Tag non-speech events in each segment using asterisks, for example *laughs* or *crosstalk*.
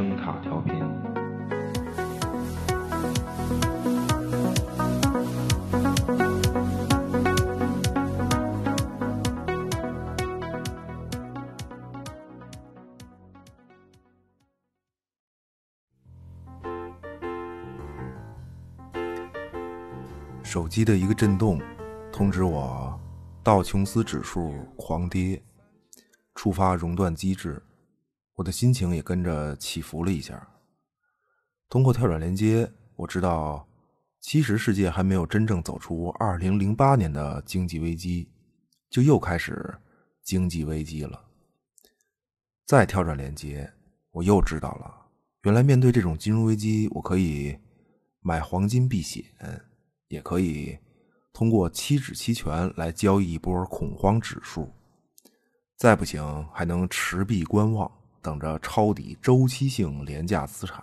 声塔调频。手机的一个震动，通知我道琼斯指数狂跌，触发熔断机制，我的心情也跟着起伏了一下。通过跳转连接，我知道其实世界还没有真正走出二零零八年的经济危机，就又开始经济危机了。再跳转连接，我又知道了，原来面对这种金融危机，我可以买黄金避险。也可以通过期指期权来交易一波恐慌指数，再不行还能持币观望，等着抄底周期性廉价资产。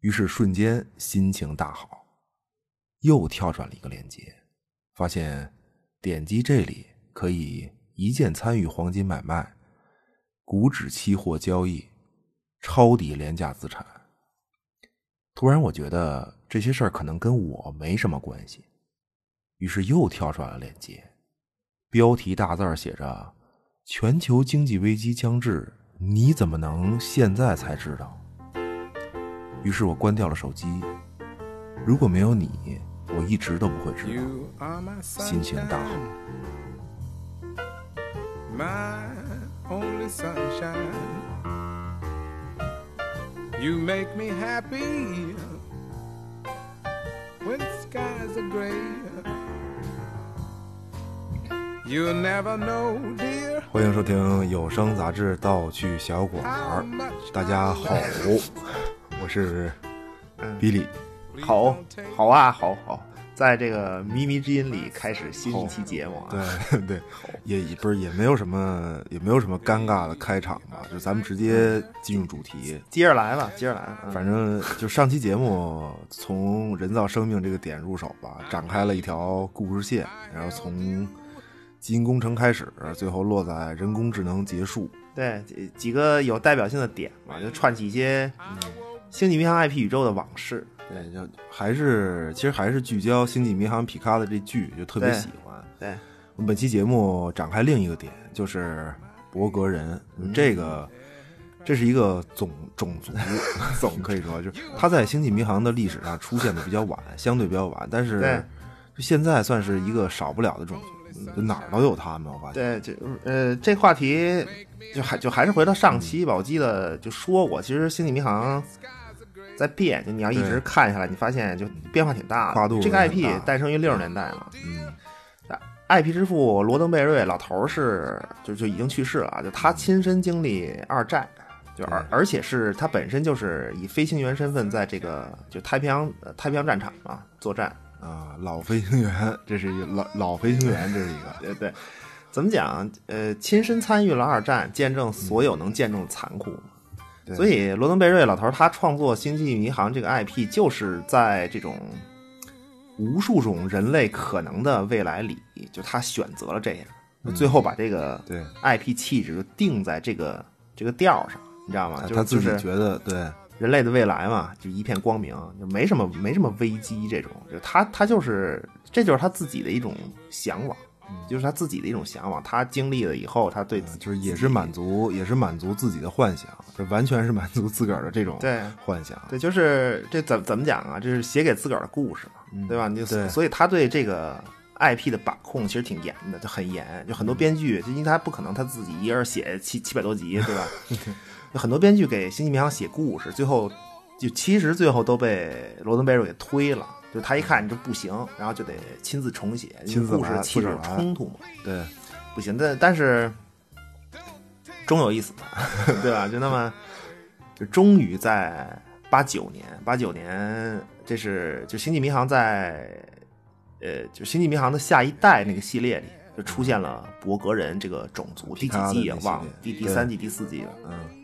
于是瞬间心情大好，又跳转了一个链接，发现点击这里可以一键参与黄金买卖、股指期货交易、抄底廉价资产。突然，我觉得。这些事儿可能跟我没什么关系，于是又跳出来了链接，标题大字写着“全球经济危机将至，你怎么能现在才知道？”于是我关掉了手机。如果没有你，我一直都不会知道。心情大好。You never know, dear. 欢迎收听有声杂志《盗趣小馆》。大家好，我是比利。好，好啊，好好。在这个靡靡之音里开始新一期节目啊，对对，也不是也没有什么也没有什么尴尬的开场吧，就咱们直接进入主题，接着来吧，接着来。反正就上期节目从人造生命这个点入手吧，展开了一条故事线，然后从基因工程开始，最后落在人工智能结束。对，几个有代表性的点嘛，就串起一些星际迷航 IP 宇宙的往事。对，就还是其实还是聚焦《星际迷航》皮卡的这剧，就特别喜欢。对，我们本期节目展开另一个点，就是博格人。这个这是一个种种族，*laughs* 总可以说，就是他在《星际迷航》的历史上出现的比较晚，相对比较晚，但是现在算是一个少不了的种族，就哪儿都有他们。我发现，对，就呃，这话题就还就还是回到上期吧。我记得就说过，其实《星际迷航》。在变，就你要一直看下来，你发现就变化挺大的。这个 IP 诞生于六十年代嘛，嗯，IP 之父罗登贝瑞老头是就就已经去世了，就他亲身经历二战，就而而且是他本身就是以飞行员身份在这个就太平洋太平洋战场嘛作战啊，老飞行员，这是一个老老飞行员，这是一个 *laughs* 对对，怎么讲？呃，亲身参与了二战，见证所有能见证的残酷。所以，罗登贝瑞老头他创作《星际迷航》这个 IP，就是在这种无数种人类可能的未来里，就他选择了这样，最后把这个对 IP 气质就定在这个这个调上，你知道吗？他自己觉得对人类的未来嘛，就一片光明，就没什么没什么危机这种，就他他就是这就是他自己的一种向往。就是他自己的一种向往，他经历了以后，他对就是也是满足，也是满足自己的幻想，这完全是满足自个儿的这种对幻想。对，就是这怎怎么讲啊？这是写给自个儿的故事嘛，对吧？你就所以他对这个 IP 的把控其实挺严的，就很严。就很多编剧，就因为他不可能他自己一人写七七百多集，对吧？*laughs* 有很多编剧给《星际迷航》写故事，最后就其实最后都被罗登贝瑞给推了。就他一看这不行，然后就得亲自重写，因为故事气质冲突嘛。对，不行，但但是终有一死，*laughs* 对吧？就那么，就终于在八九年，八九年，这是就《星际迷航》在呃，就《星际迷航》的下一代那个系列里，就出现了博格人这个种族。第几季也？忘了，第第三季、第四季了。嗯。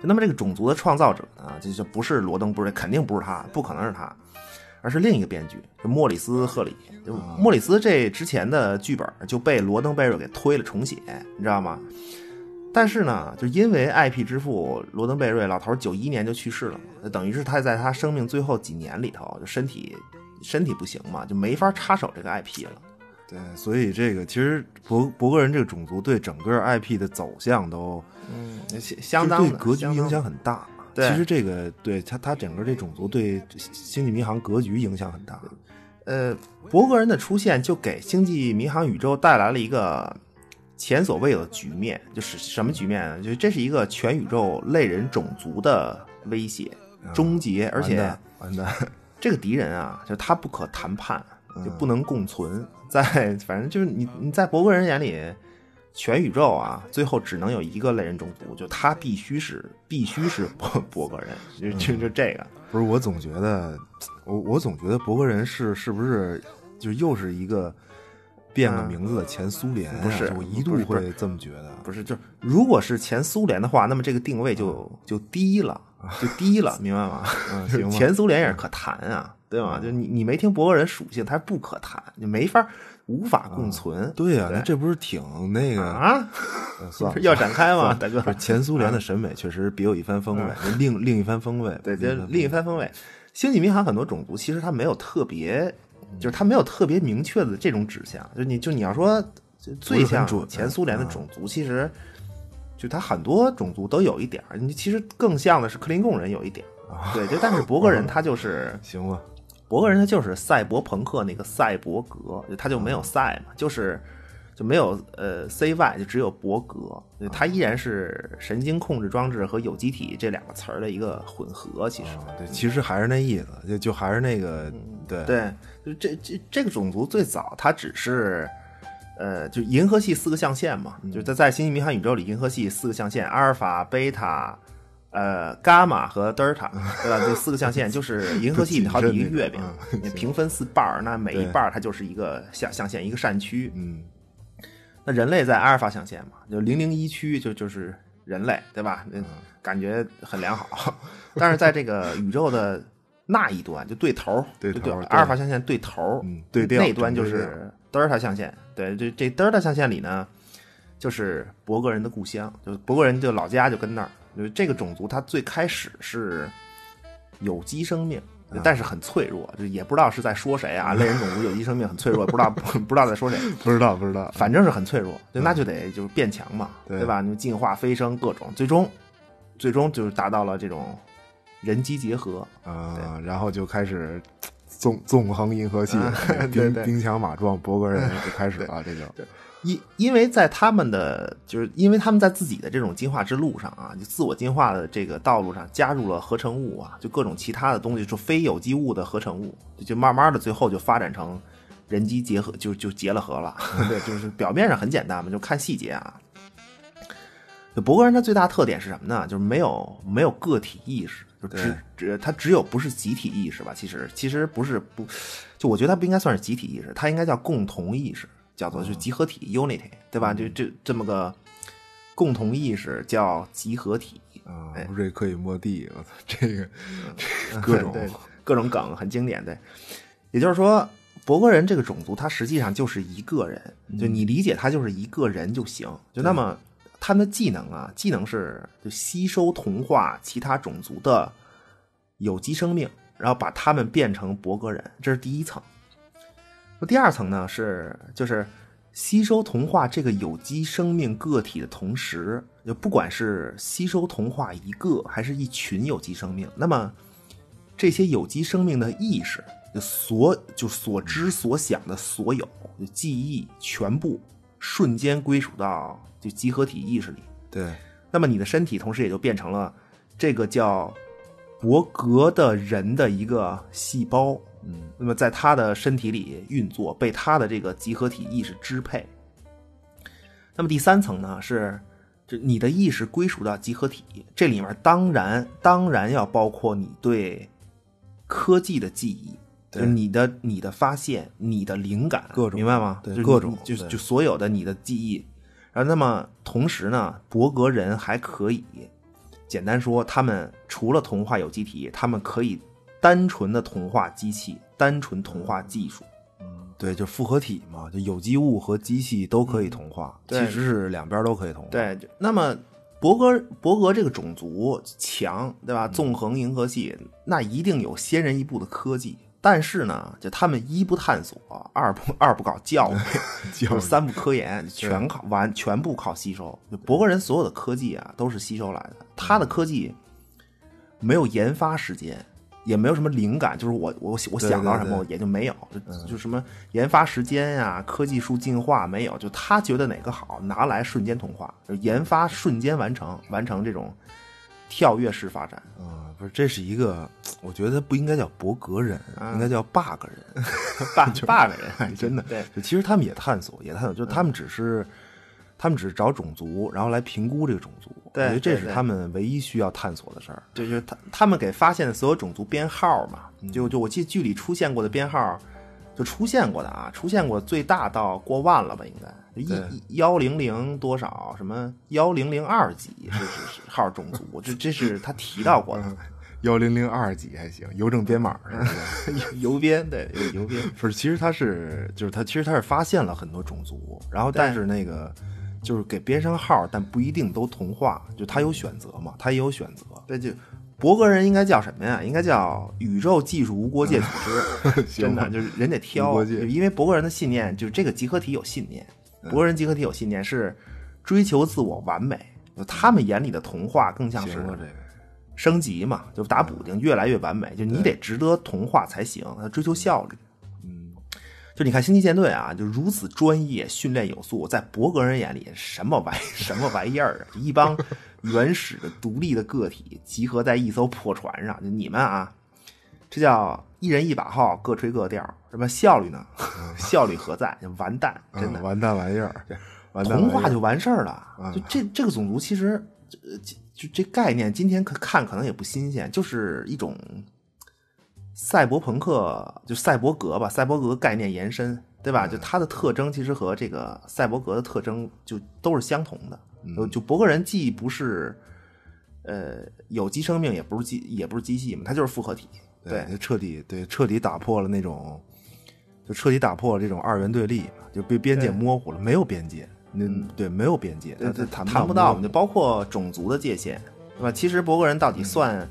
就那么这个种族的创造者呢，就就不是罗登，不是，肯定不是他，不可能是他。而是另一个编剧，就莫里斯·赫里。就莫里斯这之前的剧本就被罗登·贝瑞给推了重写，你知道吗？但是呢，就因为 IP 之父罗登贝瑞老头九一年就去世了嘛，等于是他在他生命最后几年里头，就身体身体不行嘛，就没法插手这个 IP 了。对，所以这个其实博博格人这个种族对整个 IP 的走向都嗯，相相当对格局影响很。大。对其实这个对他他整个这种族对星际迷航格局影响很大。呃，博格人的出现就给星际迷航宇宙带来了一个前所未有的局面，就是什么局面呢？就是这是一个全宇宙类人种族的威胁、终结，而且完蛋完蛋，这个敌人啊，就他不可谈判，嗯就不能共存。*laughs* 在反正就是你你在博格人眼里，全宇宙啊，最后只能有一个类人种族，就他必须是必须是博博格人，就就就这个。不是我总觉得，我我总觉得博格人是是不是就又是一个变了名字的前苏联呀、不是我一度会这么觉得。不是，就如果是前苏联的话，那么这个定位就就低了，就低了，*laughs* 明白吗？嗯，行。前苏联也是可谈啊，对吗？就你你没听博格人属性，它是不可谈，你没法无法共存。对呀、这不是挺那个？啊，呃算了，*laughs* 要展开吗，大哥前苏联的审美确实别有一番风味，另另一番风味。对，就另另一番风味。星际迷航很多种族其实它没有特别，就是它没有特别明确的这种指向。就你就你要说最像前苏联的种族，其实就它很多种族都有一点儿。你其实更像的是克林贡人有一点，对，就但是博格人他就是 *laughs* 行吧，博格人他就是赛博朋克那个赛博格，他就没有赛嘛，就是就没有呃 CY，就只有博格，他依然是神经控制装置和有机体这两个词儿的一个混合，其实。啊对，其实还是那意思，就就还是那个，对对，就这这这个种族最早它只是。呃，就银河系四个象限嘛，就在在星际迷航宇宙里，银河系四个象限，阿尔法、贝塔、呃、伽马和德尔塔，对吧？这四个象限就是银河系 *laughs* 里好几个月饼平分四瓣儿，那每一对半儿它就是一个象象限，一个扇区。嗯，那人类在阿尔法象限嘛，就零零一区就就是人类，对吧？那感觉很良好。但是在这个宇宙的那一端，就对头，就对对头对阿尔法象限对头，嗯对调那端就是德尔塔象限。对，这这德尔塔象限里呢，就是博格人的故乡，就是博格人就老家就跟那儿。就是这个种族，它最开始是有机生命。但是很脆弱，就也不知道是在说谁啊。类人种族有机生命很脆弱，不知道 *laughs* 不知道在说谁。不知道不知道，反正是很脆弱，对，那就得就是变强嘛，对对吧？你进化、飞升各种，最终最终就是达到了这种人机结合。啊，然后就开始纵纵横银河系兵兵强马壮，博格人就开始了，这就因因为在他们的就是因为他们在自己的这种进化之路上啊，就自我进化的这个道路上加入了合成物啊，就各种其他的东西，就非有机物的合成物，就就慢慢的最后就发展成人机结合，就就结了合了。*laughs* 对，就是表面上很简单嘛，就看细节啊。就博格人他最大特点是什么呢？就是没有没有个体意识，就只只他只有不是集体意识吧？其实其实不是不，就我觉得他不应该算是集体意识，他应该叫共同意识。叫做就集合体 unity，对吧？就这这么个共同意识叫集合体，啊哎，瑞克与莫蒂，我操，这个这个各种 *laughs* 对各种梗很经典，对。也就是说，博格人这个种族，他实际上就是一个人，就你理解他就是一个人就行。就那么他们的技能啊，技能是就吸收同化其他种族的有机生命，然后把他们变成博格人，这是第一层。那第二层呢是就是吸收同化这个有机生命个体的同时，就不管是吸收同化一个还是一群有机生命，那么这些有机生命的意识，就所就所知所想的所有就记忆，全部瞬间归属到就集合体意识里。对，那么你的身体同时也就变成了这个叫伯格的人的一个细胞。嗯，那么在他的身体里运作，被他的这个集合体意识支配。那么第三层呢是，就你的意识归属到集合体，这里面当然当然要包括你对科技的记忆，对就是你的你的发现、你的灵感，各种明白吗？就是你对各种就就所有的你的记忆。然后，那么同时呢，伯格人还可以，简单说，他们除了同化有机体，他们可以单纯的同化机器，单纯同化技术。对，就复合体嘛，就有机物和机器都可以同化，对其实是两边都可以同化。对，就那么博格博格这个种族强，对吧？纵横银河系，那一定有先人一步的科技。但是呢，就他们一不探索，二不 *laughs* 二不搞 *laughs* 教育，就是三不科研，全靠完全部靠吸收。就博格人所有的科技啊，都是吸收来的。他的科技没有研发时间，也没有什么灵感，就是我我我想到什么也就没有，就就什么研发时间呀、科技树进化没有，就他觉得哪个好，拿来瞬间同化，就研发瞬间完成，完成这种跳跃式发展。啊，不是，这是一个，*tsk* 我觉得不应该叫伯格人，啊应该叫 bug 人。*laughs* bug bug *laughs* 人，*laughs* 真的，对，就其实他们也探索，也探索，就他们只是，他们只是找种族，然后来评估这个种族。对我觉得这是他们唯一需要探索的事儿。对，就是他他们给发现的所有种族编号嘛，嗯就就我记得剧里出现过的编号，就出现过的啊，出现过最大到过万了吧，应该一对幺零零多少什么幺零零二级是是是号种族，这这是他提到过的幺零零二级还行，邮政编码是吧邮编，对邮编，不是，其实他是，就是他其实他是发现了很多种族，然后但是那个就是给编上号，但不一定都同化，就他有选择嘛，他也有选择。对就。博格人应该叫什么呀？应该叫宇宙技术无国界组织。*laughs* 真的就是人得挑，因为博格人的信念就是这个集合体有信念，博格人集合体有信念是追求自我完美，就他们眼里的童话更像是升级嘛，就打补丁越来越完美，就你得值得童话才行，他追求效率。嗯，就你看星际舰队啊，就如此专业，训练有素，在博格人眼里什么玩什么玩意儿啊？就一帮原始的独立的个体集合在一艘破船上，就你们啊，这叫一人一把号，各吹各调，什么效率呢？*laughs* 效率何在？就完蛋，真的嗯。完蛋玩意儿，童话就完事儿了。嗯就这这个种族其实，呃就就这概念，今天可看可能也不新鲜，就是一种赛博朋克，就赛博格吧，赛博格概念延伸，对吧？就它的特征其实和这个赛博格的特征就都是相同的。嗯就博格人既不是呃有机生命，也不是机，也不是机器嘛，它就是复合体。对，就彻底对彻底打破了那种，就彻底打破了这种二元对立嘛，就被边界模糊了，没有边界，那对没有边界，对对，谈谈不到，就包括种族的界限，对吧？其实博格人到底算、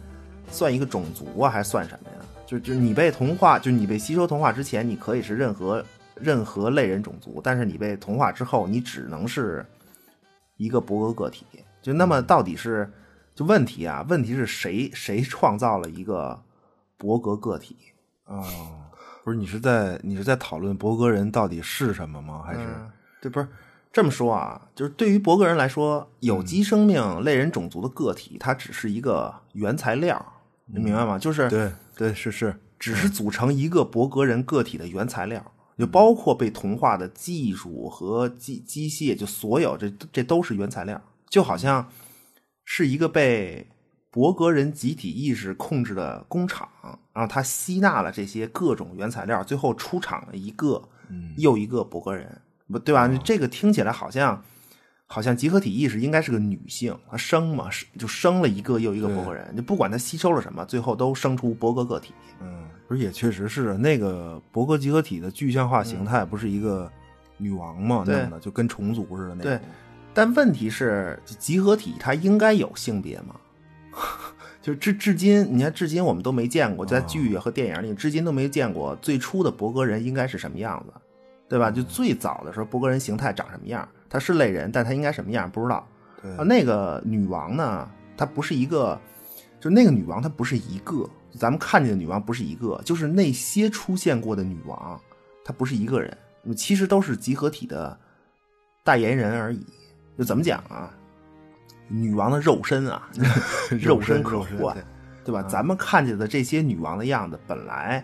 算一个种族啊，还是算什么呀？就就你被同化，就你被吸收同化之前，你可以是任何任何类人种族，但是你被同化之后，你只能是一个博格个体。就那么到底是就问题啊？问题是谁谁创造了一个博格个体？哦，不是你是在你是在讨论伯格人到底是什么吗？还是、嗯，这不是这么说啊？就是对于博格人来说，有机生命、类人种族的个体，它只是一个原材料，你明白吗？就是对对是是只是组成一个博格人个体的原材料，就包括被同化的技术和机机械，就所有这这都是原材料，就好像是一个被博格人集体意识控制的工厂，然后他吸纳了这些各种原材料，最后出厂了一个又一个博格人，不对吧？这个听起来好像。好像集合体意识应该是个女性，她生嘛，是就生了一个又一个博格人，就不管她吸收了什么，最后都生出博格个体。嗯，不是也确实是那个伯格集合体的具象化形态，不是一个女王嘛？那样的就跟虫族似的那种对。但问题是，集合体它应该有性别吗？*laughs* 就至至今，你看，至今我们都没见过，在剧和电影里，至今都没见过最初的伯格人应该是什么样子，对吧？就最早的时候，伯格人形态长什么样？他是类人，但他应该什么样不知道。对啊，那个女王呢，她不是一个，就那个女王她不是一个，咱们看见的女王不是一个，就是那些出现过的女王，她不是一个人，其实都是集合体的代言人而已。就怎么讲啊？女王的肉身啊，*laughs* 肉身可换，对对吧？咱们看见的这些女王的样子，本来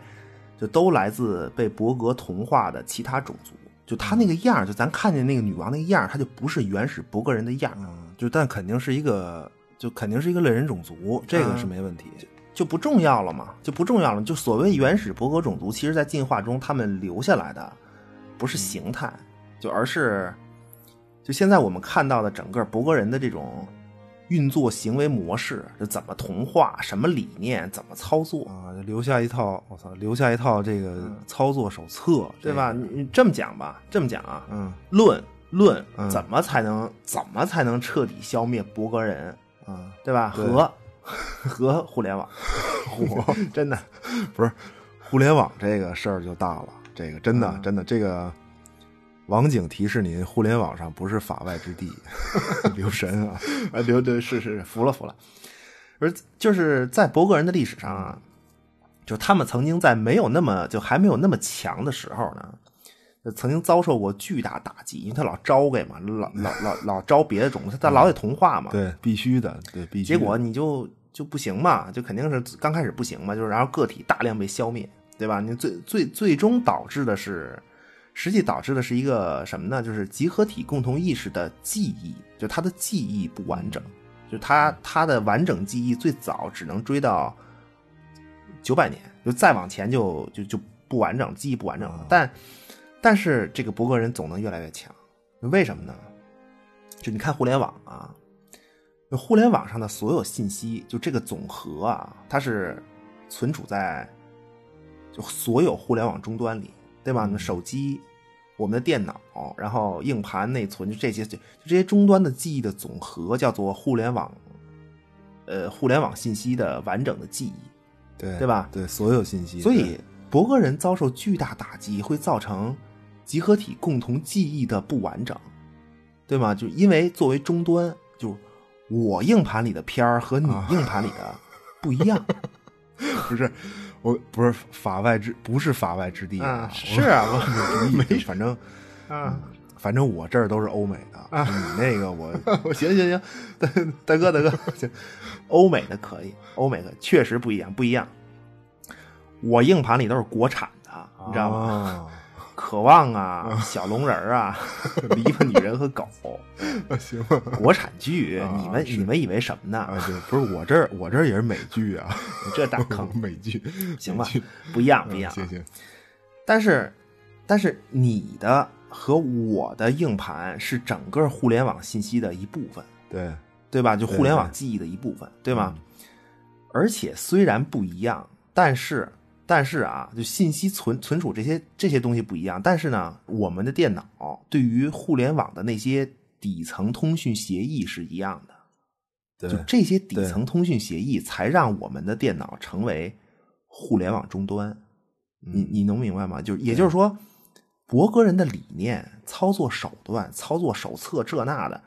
就都来自被伯格同化的其他种族。就她那个样儿，就咱看见那个女王那个样儿，她就不是原始伯格人的样就但肯定是一个，就肯定是一个类人种族，这个是没问题。就不重要了嘛，就不重要了。就所谓原始伯格种族，其实在进化中他们留下来的不是形态，就而是就现在我们看到的整个博格人的这种运作行为模式，就怎么同化，什么理念，怎么操作，啊，留下一套，我操，留下一套这个操作手册，对吧？你你这么讲吧，这么讲啊，嗯论论嗯怎么才能怎么才能彻底消灭博格人，啊，对吧？对和和互联网，*laughs* *laughs* 我真的，不是互联网这个事儿就大了，这个真的、嗯真的这个。网警提示您，互联网上不是法外之地，*laughs* 留神啊！啊，留对是是是，服了服了。而就是在博格人的历史上啊，就他们曾经在没有那么就还没有那么强的时候呢，曾经遭受过巨大打击，因为他老招给嘛，老老老老招别的种族，他他老得同化嘛。对，必须的，对，必须。结果你就就不行嘛，就肯定是刚开始不行嘛，就是然后个体大量被消灭，对吧？你最最最终导致的是，实际导致的是一个什么呢？就是集合体共同意识的记忆，就它的记忆不完整，就它它的完整记忆最早只能追到九百年，就再往前就就就不完整，记忆不完整了。但但是这个博格人总能越来越强，为什么呢？就你看互联网啊，互联网上的所有信息，就这个总和啊，它是存储在就所有互联网终端里，对吧？那手机、我们的电脑，然后硬盘、内存，就这些，就就这些终端的记忆的总和，叫做互联网，呃，互联网信息的完整的记忆。对对吧对，所有信息。所以，博格人遭受巨大打击，会造成集合体共同记忆的不完整，对吗？就因为作为终端，就我硬盘里的片儿和你硬盘里的不一样。*laughs* 对不是我不是法外之不是法外之地啊是啊我没反正啊，反正我这儿都是欧美的，你那个 *laughs* 我行行行，大大哥大哥，行，欧美的可以，欧美的确实不一样，不一样。我硬盘里都是国产的，你知道吗？吗？渴望啊，小龙人儿啊，*laughs* 篱笆女人和狗，*laughs* 行吧。国产剧，啊你们你们以为什么呢？啊，对，不是我这儿，我这儿也是美剧啊，你这大坑，*laughs* 美剧，行吧？不一样，不一样。嗯行行，但是，但是你的和我的硬盘是整个互联网信息的一部分，对对吧？就互联网记忆的一部分，对吗？而且虽然不一样，但是但是啊，就信息存存储这些这些东西不一样，但是呢，我们的电脑对于互联网的那些底层通讯协议是一样的。就这些底层通讯协议，才让我们的电脑成为互联网终端。你你能明白吗？就是也就是说，博格人的理念、操作手段、操作手册这那的，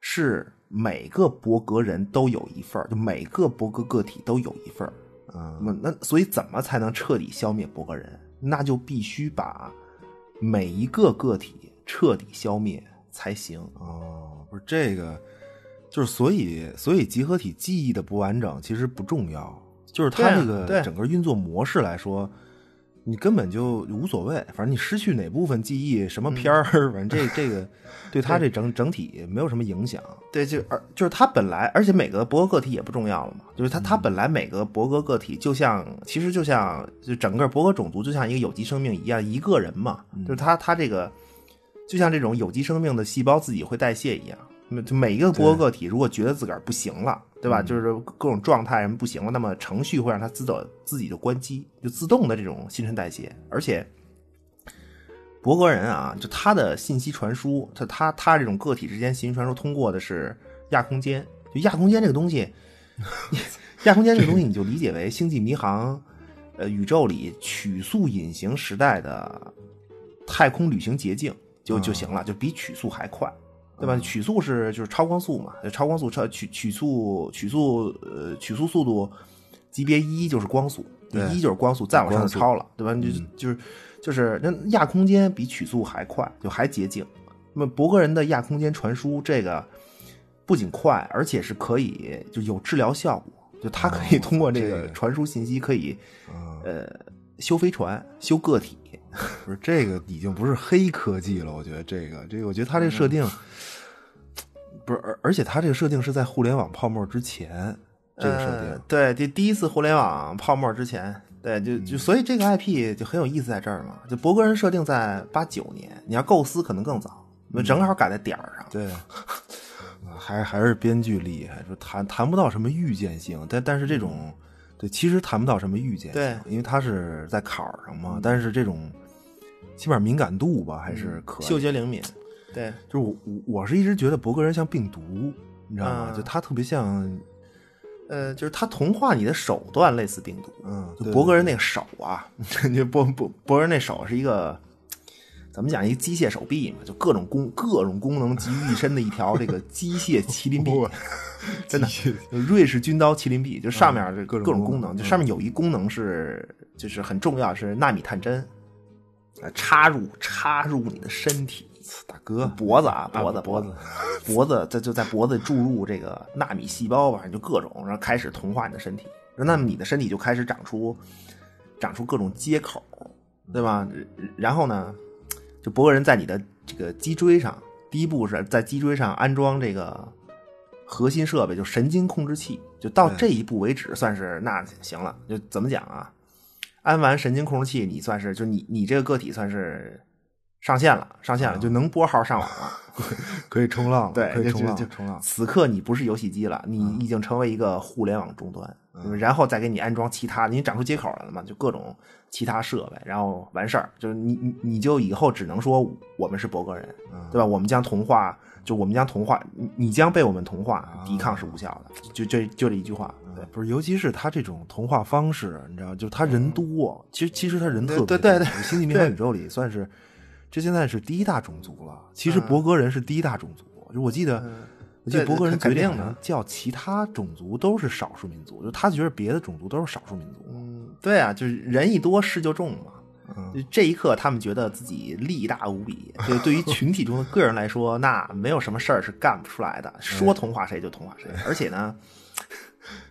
是每个博格人都有一份就每个博格个体都有一份儿嗯那么那所以怎么才能彻底消灭博格人？那就必须把每一个个体彻底消灭才行。哦，不是这个，就是所以所以集合体记忆的不完整其实不重要，就是它对啊这个对整个运作模式来说，你根本就无所谓，反正你失去哪部分记忆，什么片儿，*laughs* 反正这这个 *laughs* 对他这整整体没有什么影响。对，就而就是他本来，而且每个博格个体也不重要了嘛，就是他他本来每个博格个体就像，其实就像就整个博格种族就像一个有机生命一样，一个人嘛，就是他他这个就像这种有机生命的细胞自己会代谢一样，就每一个博格个体如果觉得自个儿不行了，对吧？就是各种状态什么不行了，那么程序会让它自动自己就关机，就自动的这种新陈代谢，而且。博格人啊，就他的信息传输，他他他这种个体之间信息传输通过的是亚空间。就亚空间这个东西，*laughs* 亚空间这个东西你就理解为星际迷航，呃，宇宙里曲速隐形时代的太空旅行捷径就就行了，就比曲速还快，对吧？曲速是就是超光速嘛，就超光速超曲曲速曲速呃曲速速度级别一就是光速，一就是光速，再往上就超了，对吧？你就就是就是那亚空间比曲速还快，就还捷径。那么博格人的亚空间传输这个不仅快，而且是可以就有治疗效果，就它可以通过这这个个传输信息，可以啊，呃修飞船、修个体。不是这个已经不是黑科技了，我觉得这个这个，我觉得它这个设定、不是，而而且它这个设定是在互联网泡沫之前，这个设定、呃对，第第一次互联网泡沫之前，对，就嗯。就所以这个 IP 就很有意思在这儿嘛。就博格人设定在八九年，你要构思可能更早，正好赶在点儿上。对，*laughs* 还还是编剧厉害，说谈谈不到什么预见性，但但是这种，对，其实谈不到什么预见性，对。因为他是在坎儿上嘛，但是这种起码敏感度吧还是可以。嗅觉灵敏，对，就是我我我是一直觉得博格人像病毒，你知道吗？啊就他特别像，呃，就是他同化你的手段类似病毒，嗯，就博格人那个手啊，*laughs* 就博博博格人那手是一个怎么讲？一个机械手臂嘛，就各种功各种功能集于一身的一条这个 *laughs* 机械麒麟臂，*laughs* 真的，瑞士军刀麒麟臂，就上面这各种各种，功能就上面有一功能是就是很重要，是纳米探针，呃插入插入你的身体。大哥，脖子啊，脖子，脖子，脖子，这就在脖子注入这个纳米细胞吧，就各种，然后开始同化你的身体，那么你的身体就开始长出长出各种接口，对吧？然后呢，就博格人在你的这个脊椎上，第一步是在脊椎上安装这个核心设备，就神经控制器，就到这一步为止，算是那行了。就怎么讲啊？安完神经控制器，你算是就你你这个个体算是上线了，上线了，就能拨号上网了。*laughs* 可以冲浪了，对，可以冲浪。此刻你不是游戏机了，你已经成为一个互联网终端，然后再给你安装其他，你长出接口来了嘛，就各种其他设备，然后完事儿，就是你你你就以后只能说我们是博格人，对吧？我们将同化，就我们将同化，你你将被我们同化，抵抗是无效的，就这就这一句话，对。不是，尤其是他这种同化方式，你知道，就他人多，其实其实他人特别多。对对对对星际迷航宇宙里 *laughs* 算是，这现在是第一大种族了。其实博格人是第一大种族，就我记得，我记得博格人决定叫其他种族都是少数民族，就他觉得别的种族都是少数民族。嗯，对啊，就是人一多事就重嘛。这一刻，他们觉得自己力大无比。就，对于群体中的个人来说，那没有什么事儿是干不出来的，说同化谁就同化谁。而且呢，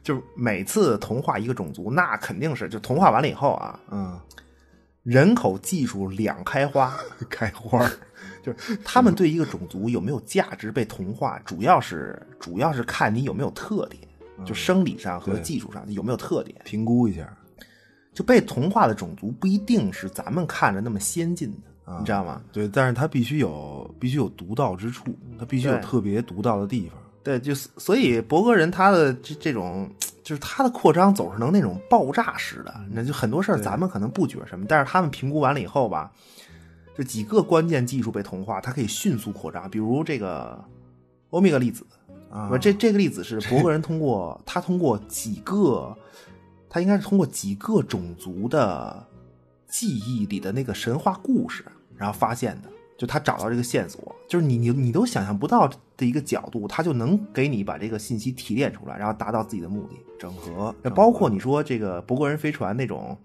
就是每次同化一个种族，那肯定是就同化完了以后啊，嗯，人口技术两开花，*laughs* 开花，就是他们对一个种族有没有价值被同化，主要是主要是看你有没有特点，就生理上和技术上有没有特点。评估一下。就被同化的种族不一定是咱们看着那么先进的，你知道吗？对，但是它必须有必须有独到之处，它必须有特别独到的地方。对，就所以博格人他的这这种，就是他的扩张总是能那种爆炸式的，那就很多事儿咱们可能不觉什么，但是他们评估完了以后吧，就几个关键技术被同化，它可以迅速扩张，比如这个欧米伽粒子啊不是这这个粒子是博格人通过他通过几个，他应该是通过几个种族的记忆里的那个神话故事，然后发现的。就他找到这个线索，就是你你你都想象不到的一个角度，他就能给你把这个信息提炼出来，然后达到自己的目的。整合，那包括你说这个博格人飞船那种，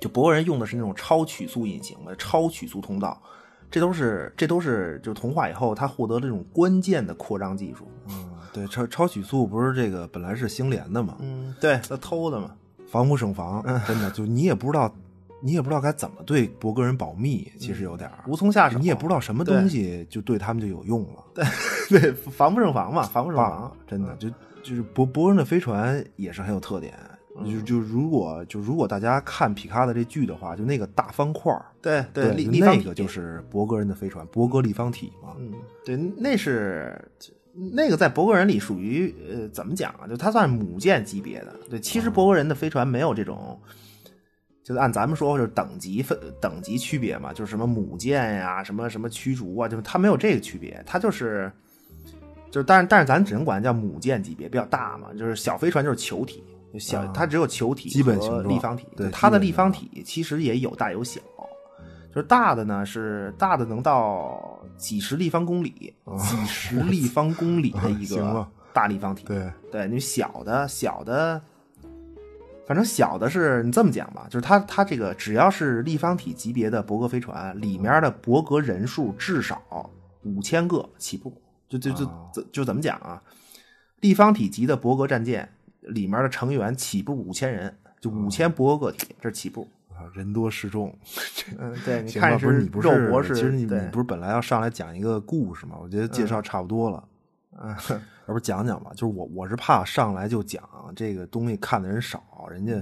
就博格人用的是那种超曲速引擎的超曲速通道，这都是这都是就同化以后他获得这种关键的扩张技术。嗯，对，超超曲速不是这个本来是星联的嘛，嗯，对，他偷的嘛。防不胜防，真的就你也不知道，你也不知道该怎么对博格人保密，其实有点儿无从下手，你也不知道什么东西就对他们就有用了，对对，防不胜防嘛，防不胜防啊，，真的就就是博博格人的飞船也是很有特点，就就如果就如果大家看皮卡的这剧的话，就那个大方块儿，对对，那个就是博格人的飞船，博格立方体嘛，嗯，对，那是那个在博格人里属于呃怎么讲啊？就它算是母舰级别的。对，其实博格人的飞船没有这种，就是按咱们说就是等级分等级区别嘛，就是什么母舰呀、什么什么驱逐啊，就是它没有这个区别，它就是就是，但是但是咱只能管它叫母舰级别，比较大嘛，就是小飞船就是球体。小，啊它只有球体和立方体，对它的立方体其实也有大有小，就是大的呢是大的能到几十立方公里，几十立方公里的一个大立方体。对，对，你小的小的，反正小的是你这么讲吧，就是它它这个只要是立方体级别的伯格飞船，里面的伯格人数至少五千个起步，就就就就怎么讲啊？立方体级的伯格战舰里面的成员起步五千人，就五千伯格个体，这是起步。啊人多势众，*laughs* 嗯，对，你看不是你不是，其实你你不是本来要上来讲一个故事吗？我觉得介绍差不多了，*laughs* 嗯，要不讲讲吧？就是我我是怕上来就讲这个东西看的人少，人家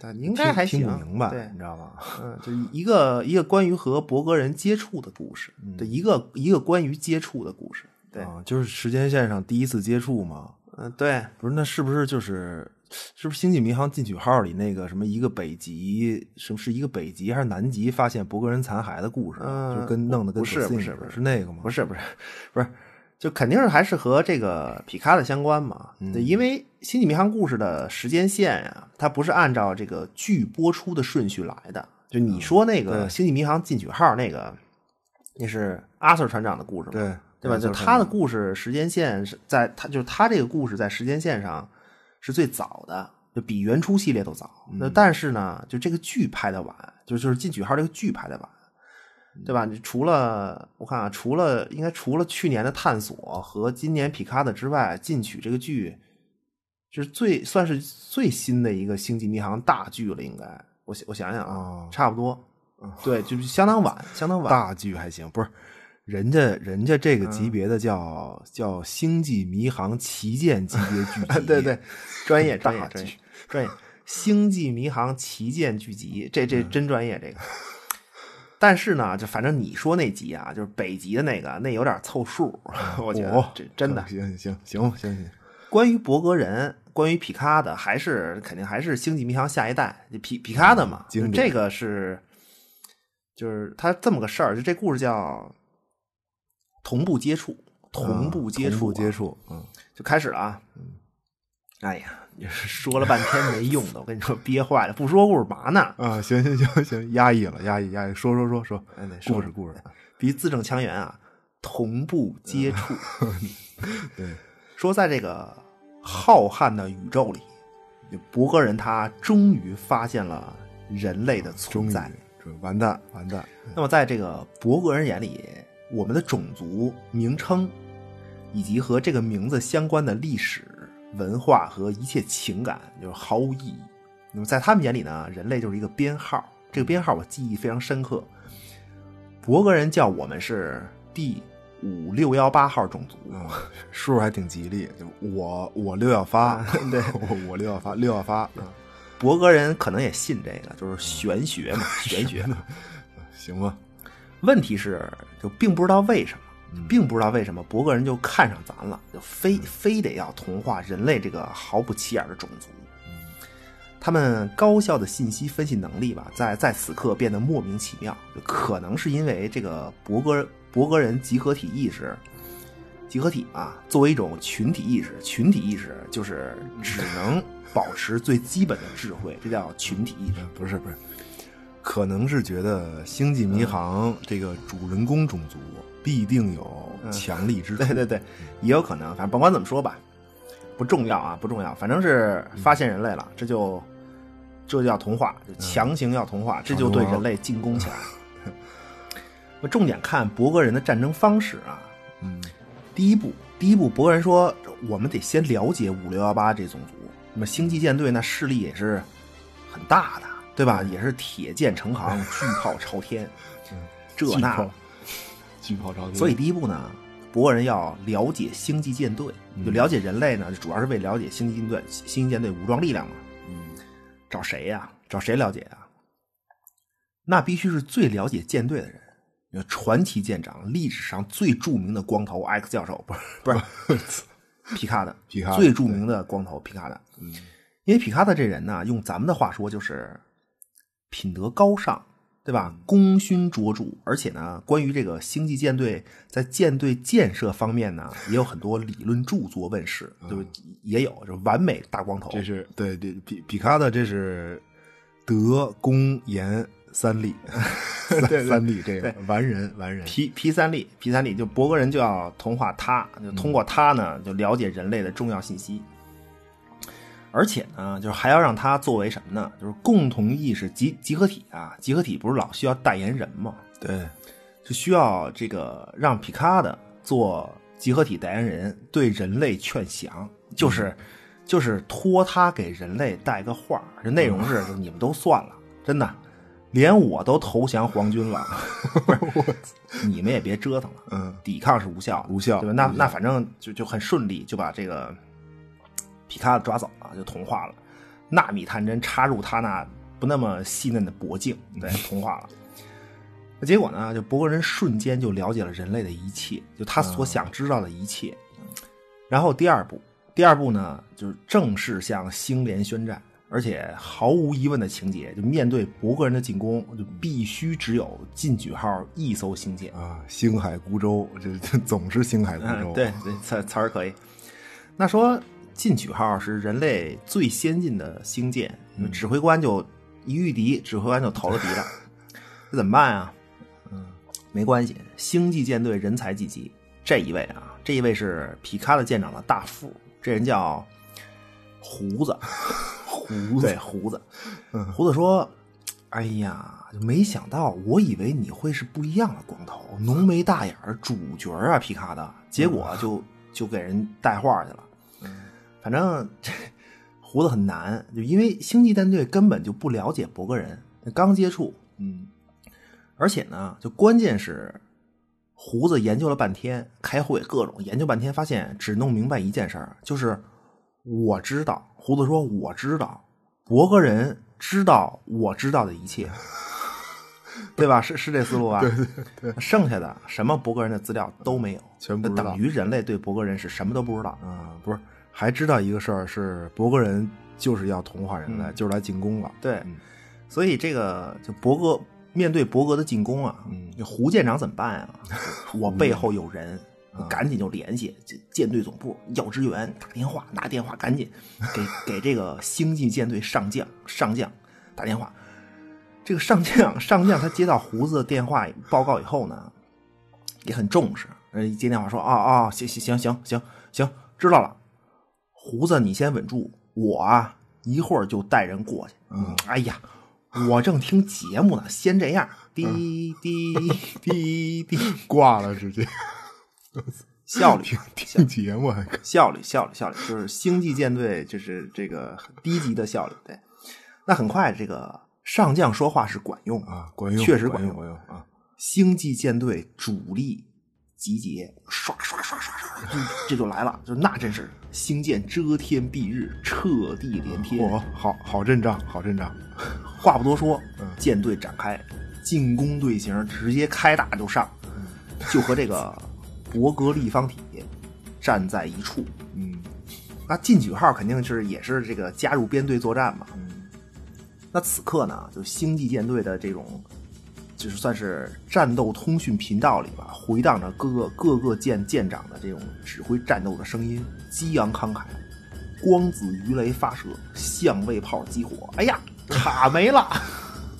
但应该还听明白，你，知道吗？嗯，就一个一个关于和博格人接触的故事，对，一个一个关于接触的故事，对啊，就是时间线上第一次接触嘛。嗯，对，不是，那是不是就是是不是《星际迷航进取号》里那个什么一个北极，什么是一个北极还是南极发现博格人残骸的故事？嗯就跟弄得跟不是不是不是似的是那个吗？不是不是不是，就肯定是还是和这个皮卡的相关嘛。对，因为《星际迷航》故事的时间线呀、它不是按照这个剧播出的顺序来的。就你说那个《星际迷航进取号》那个，那是阿 Sir 船长的故事嘛？对对吧？就就是他的故事时间线是在他就是他这个故事在时间线上是最早的，就比原初系列都早。那但是呢，就这个剧拍的晚，就就是进取号这个剧拍的晚，对吧？你除了我看啊，除了应该除了去年的探索和今年皮卡的之外，进取这个剧就是最算是最新的一个星际迷航大剧了，应该我想我想想啊，哦差不多，对，就是相当晚，相当晚。大剧还行，不是。人家人家这个嗯级别的叫、叫《星际迷航旗舰》级别剧集，*laughs* 对 *laughs* 对，专业专业专业专业，《星际迷航旗舰剧集》，这这真专业这个。但是呢，就反正你说那集啊，就是北极的那个，那有点凑数，*laughs* 我觉得哦这真的。行行行行行行，关于博格人，关于皮卡的，还是肯定还是星际迷航下一代，皮皮卡的嘛。这个是，就是他这么个事儿，就这故事叫同步接触，同步接触、同步接触，嗯，就开始了啊。哎呀，也是说了半天没用的，我跟你说憋坏了，不说故事嘛呢？啊，行行行行，压抑了，压抑压抑，说说说说，哎，得说故事故事，比字正腔圆啊，同步接触。对，说在这个浩瀚的宇宙里，博格人他终于发现了人类的存在。这完蛋完蛋，那么在这个博格人眼里，我们的种族名称，以及和这个名字相关的历史、文化和一切情感，就是毫无意义。那么在他们眼里呢，人类就是一个编号，这个编号我记忆非常深刻。博格人叫我们是第五六幺八号种族，嗯，数还挺吉利，就我我六幺发，对 *laughs* 我我六幺发六幺发，啊博格人可能也信这个，就是玄学嘛，玄学。行吧，问题是，就并不知道为什么，并不知道为什么博格人就看上咱了，就非非得要同化人类这个毫不起眼的种族。他们高效的信息分析能力吧，在在此刻变得莫名其妙，就可能是因为这个博格博格人集合体意识，集合体啊，作为一种群体意识，群体意识就是只能保持最基本的智慧，这叫群体意识。不是不是，可能是觉得《星际迷航》这个主人公种族必定有强力之处，对对对，也有可能，反正甭管怎么说吧，不重要啊，不重要，反正是发现人类了，这就这就要同化，就强行要同化，这就对人类进攻起来。*laughs* 那重点看博格人的战争方式啊，嗯。第一步，第一步，博格人说我们得先了解五六幺八这种族，那么星际舰队那势力也是很大的，对吧？也是铁剑成行，*laughs* 巨炮朝天，这那的。巨炮朝天，所以第一步呢，博人要了解星际舰队，就了解人类呢，主要是为了解星际舰队、星际舰队武装力量嘛。嗯找谁呀、找谁了解呀、那必须是最了解舰队的人。传奇舰长，历史上最著名的光头 X 教授，不是 *laughs* 不是皮卡的，皮卡最著名的光头皮卡的。嗯因为皮卡的这人呢，用咱们的话说就是品德高尚，对吧？功勋卓著，而且呢，关于这个星际舰队在舰队建设方面呢，也有很多理论著作问世，就是也有，就完美大光头。这是对对比比卡的，这是德公言三力，*laughs* 对三力这个完人完人，皮皮三利，皮三利就博格人就要同化他，就通过他呢，就了解人类的重要信息。而且呢，就是还要让他作为什么呢？就是共同意识集集合体啊，集合体不是老需要代言人吗？对，就需要这个让皮卡的做集合体代言人，对人类劝降，就是、就是托他给人类带个话儿，这内容是、就你们都算了，真的，连我都投降皇军了，*laughs* 你们也别折腾了，嗯，抵抗是无效，无效对吧？那那反正就就很顺利，就把这个皮卡的抓走了，就同化了。纳米探针插入他那不那么细嫩的脖颈，对，*laughs* 同化了。那结果呢，就博格人瞬间就了解了人类的一切，就他所想知道的一切。然后第二步，第二步呢，就是正式向星联宣战，而且毫无疑问的情节，就面对博格人的进攻，就必须只有进取号一艘星舰。啊，星海孤舟，这这总是星海孤舟。嗯，对对，词词儿可以。那说进取号是人类最先进的星舰，指挥官就一遇敌，指挥官就投了敌了，*laughs* 这怎么办啊？嗯，没关系，星际舰队人才济济。这一位啊，这一位是皮卡的舰长的大副，这人叫胡子，*laughs* 胡子。对胡子，胡子说：“哎呀，没想到，我以为你会是不一样的光头，浓眉大眼，主角啊，皮卡的，结果就就给人带话去了。反正这 *laughs* 胡子很难，就因为星际战队根本就不了解博格人，刚接触，嗯，而且呢，就关键是胡子研究了半天，开会各种研究半天，发现只弄明白一件事儿，就是我知道。胡子说：“我知道，博格人知道我知道的一切，*laughs* 对吧？是是这思路吧？对对对。剩下的什么博格人的资料都没有，全不知道等于人类对博格人是什么都不知道。啊，不是，还知道一个事儿是博格人就是要同化人类，嗯就是来进攻了。对，嗯所以这个就博格面对博格的进攻啊，胡舰长怎么办啊？*laughs* 我背后有人，赶紧就联系舰队总部要支援，打电话拿电话赶紧 *laughs* 给给这个星际舰队上将上将打电话。这个上将上将他接到胡子的电话报告以后呢，也很重视，呃，一接电话说啊啊，行行行行行行，知道了。胡子，你先稳住，我啊一会儿就带人过去。嗯，哎呀，我正听节目呢，先这样，滴滴滴滴，*laughs* 挂了直接效率 *laughs* 听听节目还可效率效率效率，就是星际舰队就是这个低级的效率。对，那很快这个上将说话是管用啊，管用，确实管用管管用啊。星际舰队主力集结，刷刷刷这就来了，就那真是星舰遮天蔽日，彻地连天。哦，好好阵仗，好阵仗。话不多说嗯，舰队展开，进攻队形直接开打就上，就和这个伯格立方体站在一处。嗯那进取号肯定是也是这个加入编队作战嘛。那此刻呢，就星际舰队的这种，就是算是战斗通讯频道里吧，回荡着各个各个舰舰长的这种指挥战斗的声音，激昂慷慨。光子鱼雷发射，相位炮激活。哎呀，塔没了！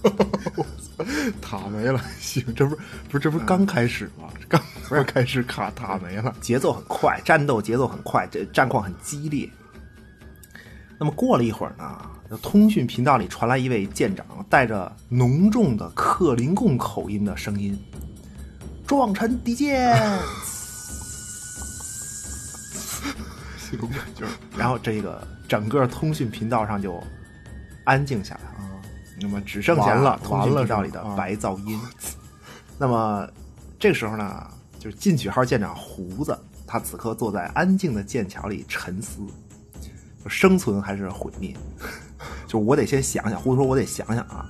*laughs* 塔没了，行，这不是不是这不是刚开始吗？这刚不是开始卡塔没了。节奏很快，战斗节奏很快，这战况很激烈。那么过了一会儿呢，通讯频道里传来一位舰长带着浓重的克林贡口音的声音：“撞沉敌舰。行吧，就是”然后这个整个通讯频道上就安静下来那么只剩下了通讯频道里的白噪音。那么这个时候呢，就是进取号舰长胡子，他此刻坐在安静的舰桥里沉思，就生存还是毁灭？*laughs* 就我得先想想，或者说：“我得想想啊，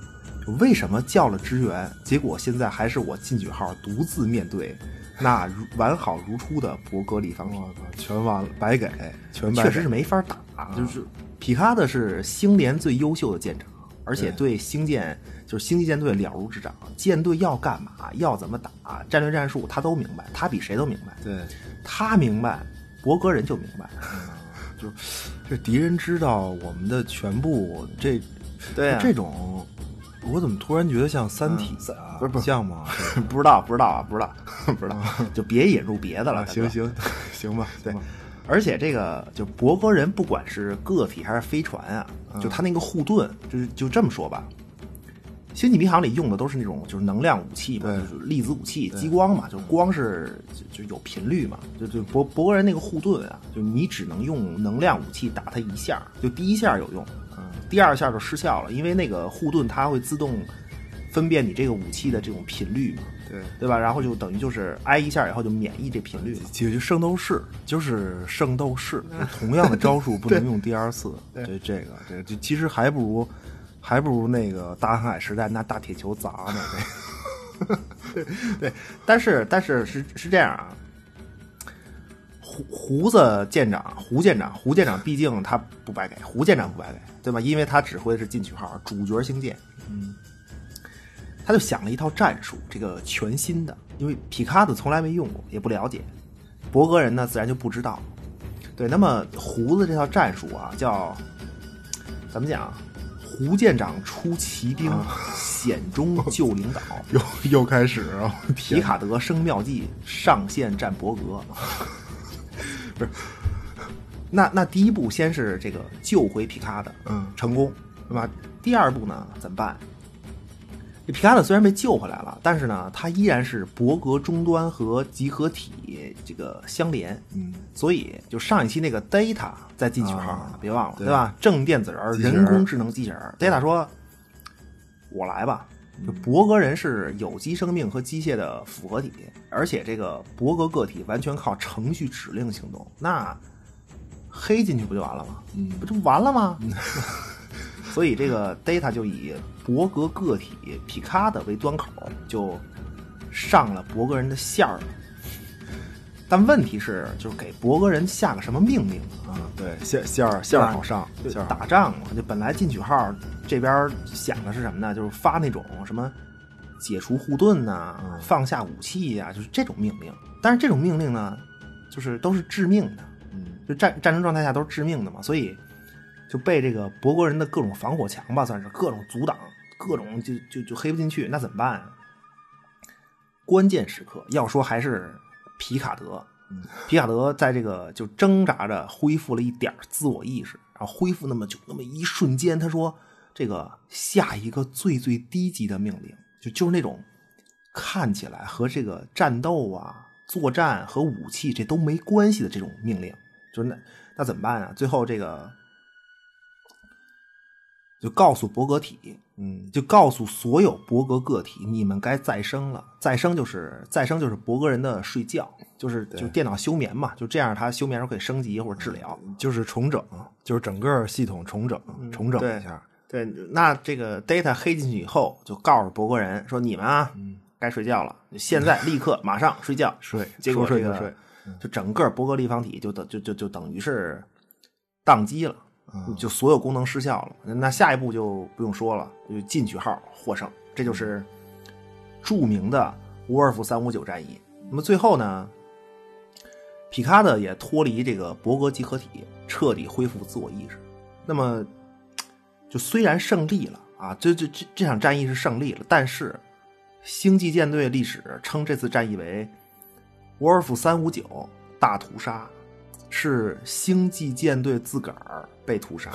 就为什么叫了支援，结果现在还是我进取号独自面对那如完好如初的伯格利方全完了，白给，全白给。确实是没法打。就是皮卡的是星联最优秀的舰长，而且对星舰就是星际舰队了如指掌，舰队要干嘛，要怎么打，战略战术他都明白，他比谁都明白。对，他明白，伯格人就明白。就是这敌人知道我们的全部，这对啊这种，我怎么突然觉得像《三体》啊？不是不是像吗？*laughs* 不知道，不知道啊，不知道，不知道，就别引入别的了。啊，行行 *laughs* 行吧，对，而且这个就博格人，不管是个体还是飞船啊，就他那个护盾，就是就这么说吧，星际迷航里用的都是那种就是能量武器嘛，就是粒子武器、激光嘛，就光是就就有频率嘛，就就博博格人那个护盾啊，就你只能用能量武器打他一下，就第一下有用，嗯，第二下就失效了，因为那个护盾它会自动分辨你这个武器的这种频率嘛，对。对吧？然后就等于就是挨一下以后就免疫这频率了。解决圣斗士就是圣斗士，*laughs* 同样的招数不能用第二次。这这个这这其实还不如还不如那个大航海时代拿大铁球砸呢。对，*laughs* 但是但是是是这样啊，胡胡子舰长，胡舰长，胡舰长，毕竟他不白给，胡舰长不白给，对吧？因为他指挥的是进取号主角星舰，嗯，他就想了一套战术，这个全新的，因为皮卡子从来没用过，也不了解，博格人呢自然就不知道。对，那么胡子这套战术啊，叫怎么讲？胡舰长出奇兵，险中救领导。*laughs* 又又开始啊！皮卡德生妙计，上线战伯格。*laughs* 不是，那那第一步先是这个救回皮卡的，嗯，成功，对吧？第二步呢，怎么办？这皮卡德虽然被救回来了，但是呢，他依然是伯格终端和集合体这个相连，嗯，所以就上一期那个 Data 在进取号，啊别忘了，对吧？正电子人，人人工智能机器人。Data 说：“我来吧。”就伯格人是有机生命和机械的复合体，而且这个伯格个体完全靠程序指令行动，那黑进去不就完了吗？嗯不就完了吗？*laughs* 所以这个 Data 就以伯格个体皮卡的为端口，就上了伯格人的线儿。但问题是，就是给伯格人下个什么命令呢？啊，对，线线儿线儿好上，就线儿打仗嘛，就本来进取号这边想的是什么呢？就是发那种什么解除护盾呐、嗯放下武器呀、就是这种命令。但是这种命令呢，就是都是致命的，嗯就战战争状态下都是致命的嘛，所以就被这个博国人的各种防火墙吧，算是各种阻挡，各种就就就黑不进去，那怎么办啊？关键时刻要说还是皮卡德，皮卡德在这个就挣扎着恢复了一点自我意识，然后恢复那么就那么一瞬间，他说这个下一个最最低级的命令，就就是那种看起来和这个战斗啊、作战和武器这都没关系的这种命令，就是那那怎么办啊？最后这个就告诉伯格体，嗯就告诉所有伯格个体，你们该再生了。再生就是再生就是伯格人的睡觉，就是就电脑休眠嘛，就这样，它休眠时候可以升级或者治疗。就是重整，就是整个系统重整，重整一下，对，那这个 data 黑进去以后，就告诉伯格人说：“你们啊，该睡觉了，现在立刻马上睡觉。*laughs* ”睡，结果这个说睡就睡，就整个伯格立方体就等就就就等于是宕机了，嗯就所有功能失效了。那下一步就不用说了，就进取号获胜，这就是著名的沃尔夫三五九战役。那么最后呢，皮卡德也脱离这个伯格集合体，彻底恢复自我意识。那么，就虽然胜利了啊，这这这这场战役是胜利了，但是星际舰队历史称这次战役为沃尔夫三五九大屠杀，是星际舰队自个儿被屠杀，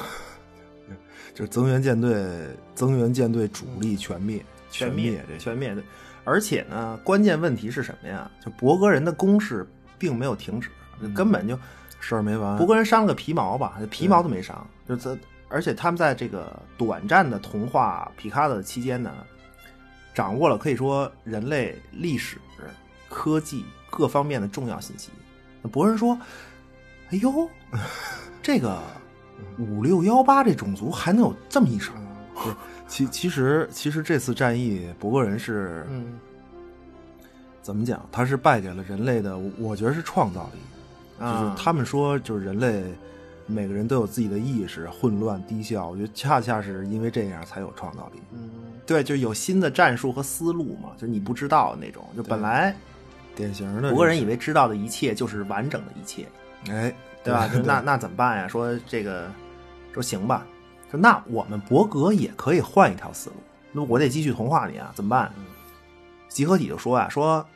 *laughs* 就是增援舰队，增援舰队主力全灭，全灭这全灭的。而且呢，关键问题是什么呀？就博格人的攻势并没有停止，根本就事儿没完。博格人伤了个皮毛吧，皮毛都没伤。就这，而且他们在这个短暂的同化皮卡的期间呢，掌握了可以说人类历史、科技各方面的重要信息。那伯人说：“哎呦，*laughs* 这个五六幺八这种族还能有这么一手？”不是其其实其实这次战役，博格人是嗯怎么讲？他是败给了人类的，我我觉得是创造力。就是啊他们说，就是人类每个人都有自己的意识，混乱低效。我觉得恰恰是因为这样才有创造力。嗯，对，就有新的战术和思路嘛，就你不知道那种。就本来典型的伯格人以为知道的一切就是完整的一切，哎，对吧？就那那怎么办呀？说这个，说行吧，说那我们伯格也可以换一条思路，那我得继续同化你啊，怎么办？集合体就说啊，说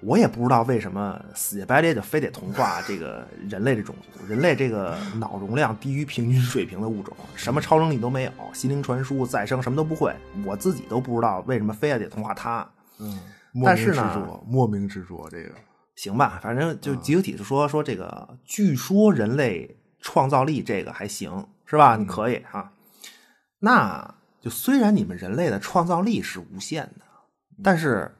我也不知道为什么死乞白咧就非得同化这个人类这种族，人类这个脑容量低于平均水平的物种，什么超能力都没有，心灵传输、再生什么都不会，我自己都不知道为什么非要得同化他。嗯，莫名执但是呢着，莫名执着，这个行吧，反正就集合体就说说这个，据说人类创造力这个还行，是吧？你可以哈。那就虽然你们人类的创造力是无限的，但是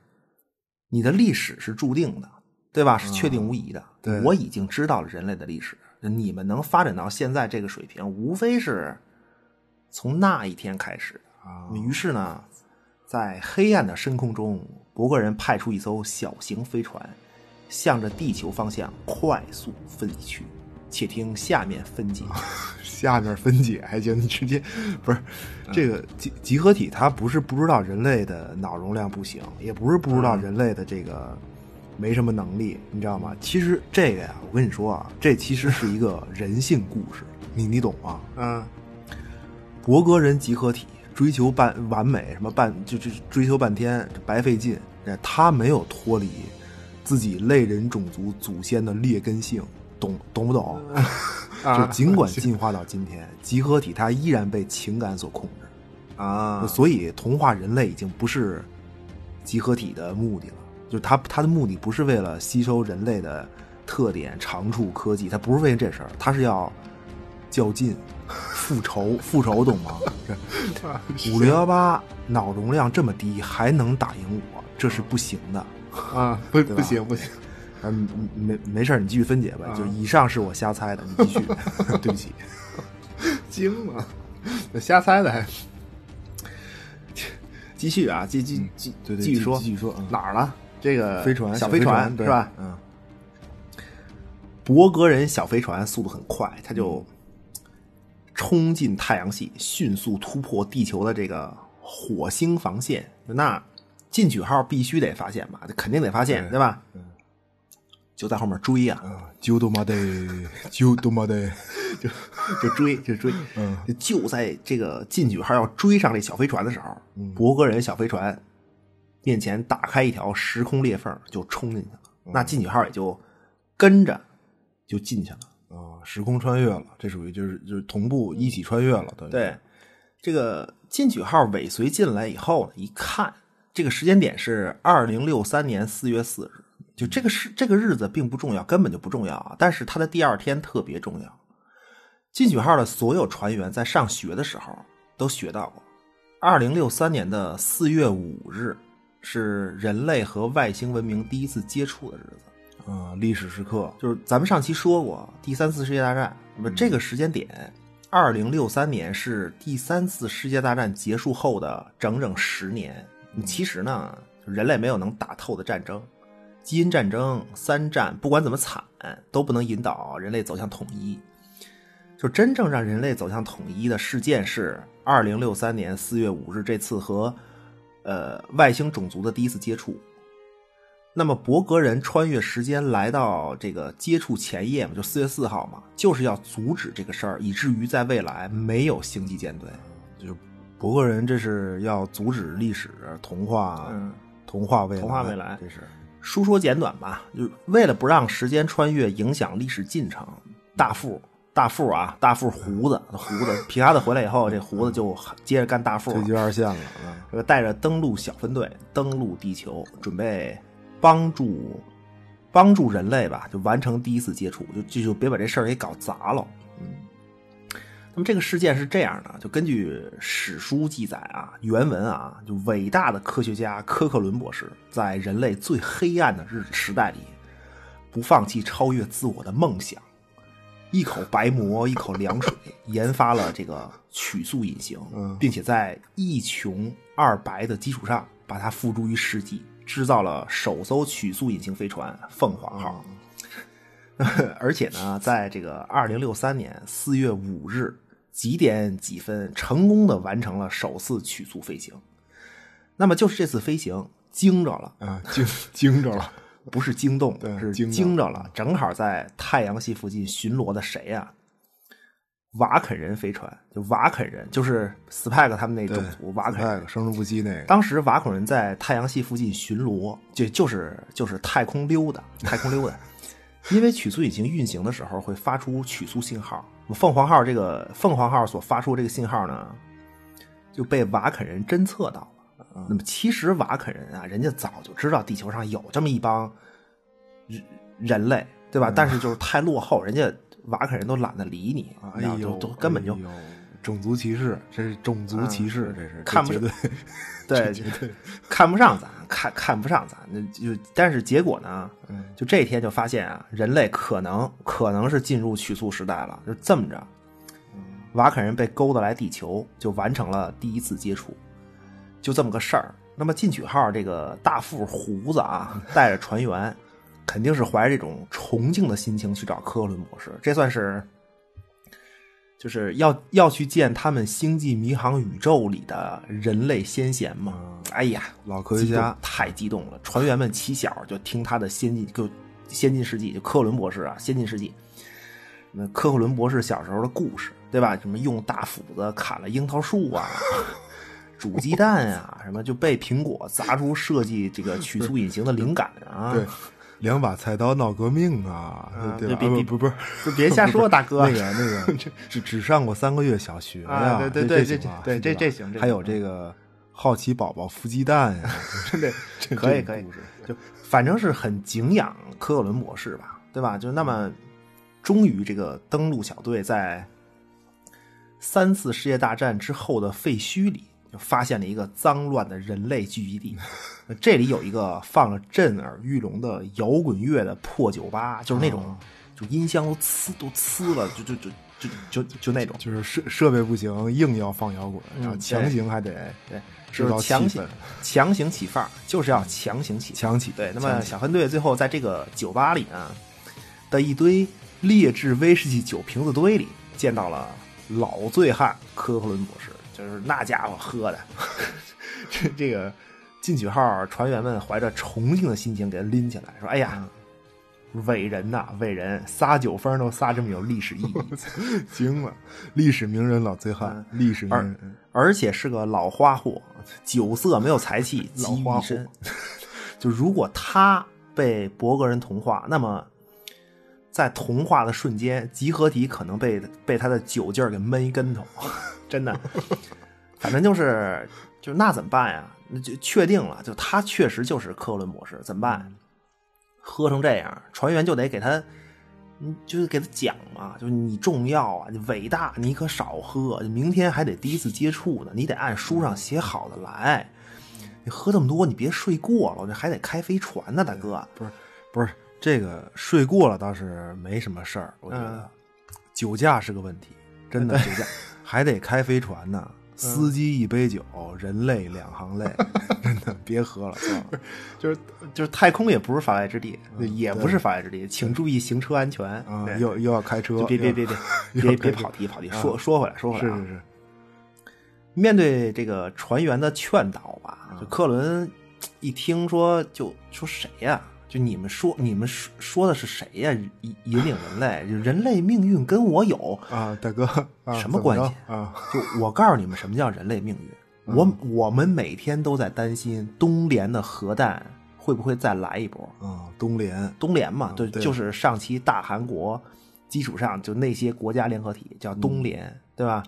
你的历史是注定的，对吧？是确定无疑的。对我已经知道了人类的历史，你们能发展到现在这个水平，无非是从那一天开始的。啊，于是呢，在黑暗的深空中，博格人派出一艘小型飞船，向着地球方向快速飞去。且听下面分解。*laughs* 下面分解还行，你直接不是这个集集合体，它不是不知道人类的脑容量不行，也不是不知道人类的这个没什么能力，你知道吗？其实这个呀，我跟你说啊，这其实是一个 *laughs* 人性故事，你你懂吗？嗯博格人集合体追求半完美，什么半就就追求半天白费劲，他没有脱离自己类人种族祖先的劣根性，懂懂不懂？*laughs* 就尽管 *laughs* 进化到今天，集合体它依然被情感所控制，啊，所以同化人类已经不是集合体的目的了。就是它它的目的不是为了吸收人类的特点、长处、科技，它不是为了这事儿，它是要较劲、*laughs* 复仇、复仇，懂吗？五六幺八脑容量这么低还能打赢我，这是不行的。啊，*laughs* 不不行不行，嗯，没没事，你继续分解吧。啊就以上是我瞎猜的，你继续。*laughs* *laughs* 对不起，惊了，这瞎猜的还。继续啊，继继继对对，继续说继续说。嗯哪儿了？这个飞船，小飞船对是吧？嗯，博格人小飞船速度很快，它就冲进太阳系，迅速突破地球的这个火星防线。那进取号必须得发现吧？肯定得发现，对对吧？就在后面追啊，啊，就他妈的，就他妈的，*laughs* 就追，就追。嗯，就在这个进取号要追上这小飞船的时候，嗯博格人小飞船面前打开一条时空裂缝，就冲进去了。嗯那进取号也就跟着就进去了。啊，时空穿越了，这属于就是就是同步一起穿越了，对对，这个进取号尾随进来以后呢，一看这个时间点是二零六三年四月四日，就这个是这个日子并不重要，根本就不重要啊。但是它的第二天特别重要。进取号的所有船员在上学的时候都学到过，二零六三年的四月五日是人类和外星文明第一次接触的日子。啊，历史时刻，就是咱们上期说过，第三次世界大战，那么这个时间点，二零六三年是第三次世界大战结束后的整整十年。其实呢，人类没有能打透的战争，基因战争、三战，不管怎么惨，都不能引导人类走向统一。就真正让人类走向统一的事件是二零六三年四月五日这次和呃外星种族的第一次接触。那么博格人穿越时间来到这个接触前夜嘛，就四月四号嘛，就是要阻止这个事儿，以至于在未来没有星际舰队。就是博格人这是要阻止历史童话，嗯，同化未来，同化未来。这是书说简短吧，就为了不让时间穿越影响历史进程，大副大副啊，大副胡子胡子，*laughs* 皮卡德回来以后，这胡子就接着干大副了这，就二线了，嗯这个带着登陆小分队登陆地球，准备帮助帮助人类吧，就完成第一次接触，就就就别把这事儿给搞砸了。嗯，那么这个事件是这样的，就根据史书记载啊，原文啊，就伟大的科学家科克伦博士在人类最黑暗的日时代里，不放弃超越自我的梦想。一口白馍，一口凉水，研发了这个曲速引擎，嗯并且在一穷二白的基础上，把它付诸于实际，制造了首艘曲速隐形飞船“凤凰号”。*laughs* 而且呢，在这个二零六三年四月五日几点几分，成功的完成了首次曲速飞行。那么就是这次飞行惊着了，啊，惊惊着了，*laughs* 不是惊动，是惊着了。正好在太阳系附近巡逻的谁呀、瓦肯人飞船，就瓦肯人，就是斯派克他们那种族瓦肯人。生生不息那个，当时瓦肯人在太阳系附近巡逻，就就是就是太空溜达，太空溜达。因为曲速引擎运行的时候会发出曲速信号，凤凰号这个凤凰号所发出这个信号呢，就被瓦肯人侦测到了。那么其实瓦肯人啊，人家早就知道地球上有这么一帮人人类，对吧？但是就是太落后，人家瓦肯人都懒得理你，哎呦，然后就都根本就哎种族歧视，这是种族歧视，这是看不上对，对对，看不上咱，看看不上咱，那就但是结果呢，嗯就这天就发现啊，人类可能可能是进入曲速时代了，就这么着，瓦肯人被勾搭来地球，就完成了第一次接触。就这么个事儿。那么进取号这个大副胡子啊，*laughs* 带着船员，肯定是怀着这种崇敬的心情去找科伦博士，这算是就是要要去见他们星际迷航宇宙里的人类先贤嘛。哎呀，老科学家太激动了，船员们起小就听他的先进就先进事迹，就科伦博士啊，先进事迹。那科克伦博士小时候的故事，对吧？什么用大斧子砍了樱桃树啊，煮鸡蛋啊，什么就被苹果砸出设计这个曲速隐形的灵感啊。对，两把菜刀闹革命啊，对吧？不不是，*laughs* 就别瞎说，大哥。那个那个，*laughs* 只只上过三个月小学呀，对对对，对对这这行。还有这个好奇宝宝孵鸡蛋呀，*laughs* 对，可以可以，就反正是很敬仰科克伦博士吧，对吧？就那么。终于，这个登陆小队在三次世界大战之后的废墟里，就发现了一个脏乱的人类聚集地。这里有一个放了震耳欲聋的摇滚乐的破酒吧，就是那种就音箱都呲都呲了，就就就就就就那种，就是设设备不行，硬要放摇滚，然后强行还得对，是强行强行起范儿，就是要强行起强起。对，那么小分队最后在这个酒吧里呢的一堆。劣质威士忌酒瓶子堆里见到了老醉汉科克伦博士，就是那家伙喝的。*laughs* 这这个进取号船员们怀着崇敬的心情给他拎起来，说：“哎呀，伟人呐，伟人，撒酒疯都撒这么有历史意义，*laughs* 惊了！历史名人老醉汉，历史名人，而且是个老花货，酒色没有财气，老花身。*laughs* 就如果他被博格人同化，那么。”在同化的瞬间，集合体可能被被他的酒劲儿给闷一跟头，真的。反正就是，就那怎么办呀？那就确定了，就他确实就是科伦博士，怎么办？喝成这样，船员就得给他，嗯，就是给他讲嘛，就是你重要啊，你伟大，你可少喝，明天还得第一次接触呢，你得按书上写好的来。你喝这么多，你别睡过了，这还得开飞船呢，大哥。不是，不是。这个睡过了倒是没什么事儿，我觉得酒驾是个问题，真的酒驾 *laughs* 还得开飞船呢。司机一杯酒，人类两行泪，*laughs* 真的别喝了。就是就是太空也不是法外之地，也不是法外之地，请注意行车安全。啊，又又要开车，别别 *laughs* 别别别别跑题跑题。说说回来说回来，是是是。面对这个船员的劝导吧，就克伦一听说就说谁呀？就你们说，你们说说的是谁呀？引引领人类，人类命运跟我有啊，大哥，什么关系啊？就我告诉你们，什么叫人类命运？我我们每天都在担心东联的核弹会不会再来一波啊？东联，东联嘛，对，就是上期大韩国基础上就那些国家联合体叫东联，对吧？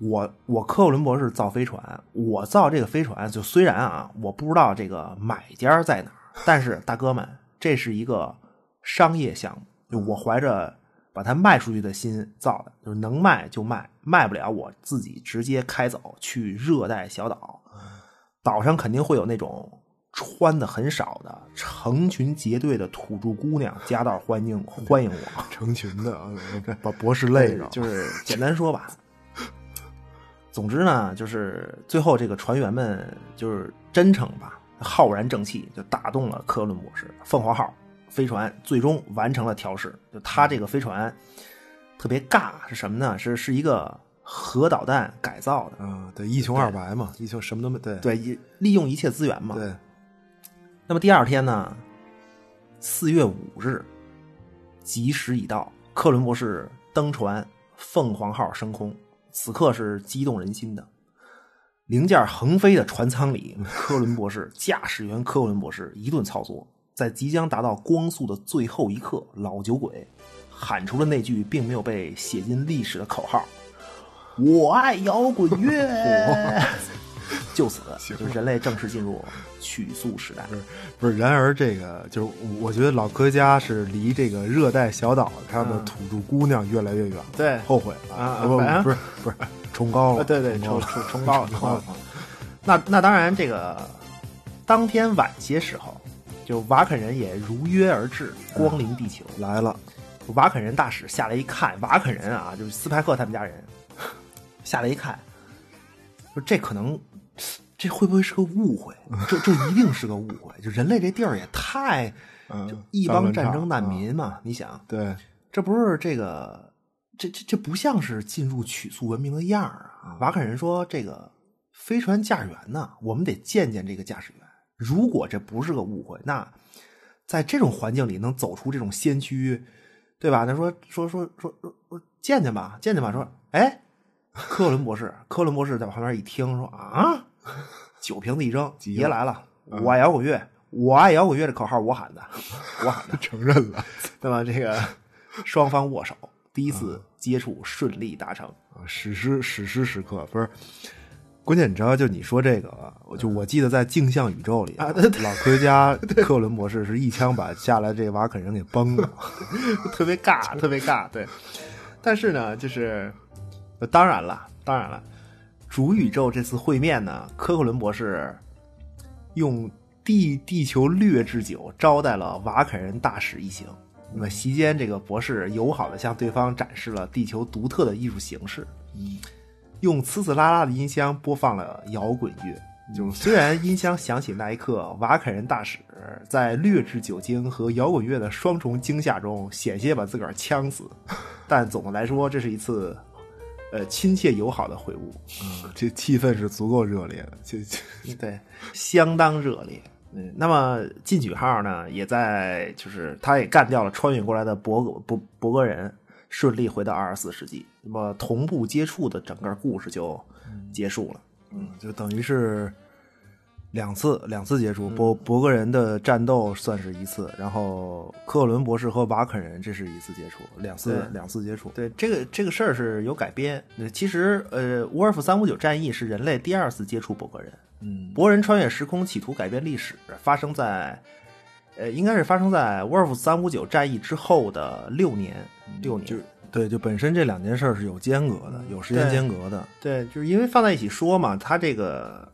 我我科克伦博士造飞船，我造这个飞船，就虽然啊，我不知道这个买家在哪。但是大哥们，这是一个商业项目，就我怀着把它卖出去的心造的，就是能卖就卖，卖不了我自己直接开走去热带小岛，岛上肯定会有那种穿的很少的成群结队的土著姑娘夹道欢迎欢迎我，*laughs* 成群的 *laughs* 把博士累着，就是简单说吧。总之呢，就是最后这个船员们就是真诚吧。浩然正气就打动了科伦博士，凤凰号飞船最终完成了调试。就他这个飞船特别尬是什么呢？是是一个核导弹改造的。嗯，对，一穷二白嘛，一穷什么都没。对对，利用一切资源嘛。对。那么第二天呢？四月五日，吉时已到，克伦博士登船，凤凰号升空，此刻是激动人心的。零件横飞的船舱里，*laughs* 科伦博士驾驶员科伦博士一顿操作，在即将达到光速的最后一刻，老酒鬼喊出了那句并没有被写进历史的口号：“我爱摇滚乐。” *laughs* *laughs* 就此，*laughs* 就是人类正式进入曲速时代。不是，不是。然而，这个就是我觉得老科学家是离这个热带小岛上的土著姑娘越来越远了。对，后悔了啊！不，不是，不是。崇高了，对对，崇崇崇高了，冲 *laughs* 高了。那那当然，这个当天晚些时候，就瓦肯人也如约而至，光临地球来了。瓦肯人大使下来一看，瓦肯人啊，就是斯派克他们家人下来一看，说这可能这会不会是个误会？这这一定是个误会。就人类这地儿也太嗯就一帮战争难民嘛，你想，对，这不是这个，这这这不像是进入曲速文明的样儿啊！瓦肯人说：“这个飞船驾驶员呢，我们得见见这个驾驶员。如果这不是个误会，那在这种环境里能走出这种先驱，对吧？他说说说说说说见见吧，见见吧。说，哎，*laughs* 科伦博士，科伦博士在旁边一听说啊，酒瓶子一扔，急了爷来了，我爱摇滚乐，我爱摇滚乐的口号我喊的，我喊的。*laughs* ”承认了那么这个双方握手，第一次接触顺利达成。啊，史诗史诗时刻不是。关键你知道，就你说这个啊，我就我记得在镜像宇宙里啊老科学家克伦博士是一枪把下来这瓦肯人给崩了。*laughs* 特别尬，特别尬。对，但是呢，就是呃当然了，当然了，主宇宙这次会面呢，科克伦博士用地地球劣质酒招待了瓦肯人大使一行。那么席间，这个博士友好的向对方展示了地球独特的艺术形式，用呲呲啦啦的音箱播放了摇滚乐。就虽然音箱响起那一刻，瓦肯人大使在劣质酒精和摇滚乐的双重惊吓中，险些把自个儿呛死，但总的来说，这是一次呃亲切友好的会晤，嗯，这气氛是足够热烈的。*laughs* 这这对，相当热烈。嗯，那么进取号呢，也在就是他也干掉了穿越过来的博格博博格人，顺利回到二十四世纪。那么同步接触的整个故事就结束了。嗯，就等于是两次两次接触，博博格人的战斗算是一次，然后科克伦博士和瓦肯人这是一次接触，两次两次接触。对这个这个事儿是有改编。呃其实，呃，沃尔夫三五九战役是人类第二次接触博格人。嗯，博人穿越时空，企图改变历史，发生在，呃，应该是发生在沃尔夫三五九战役之后的六年，六年。就对，就本身这两件事儿是有间隔的，有时间间隔的。对，就是因为放在一起说嘛，他这个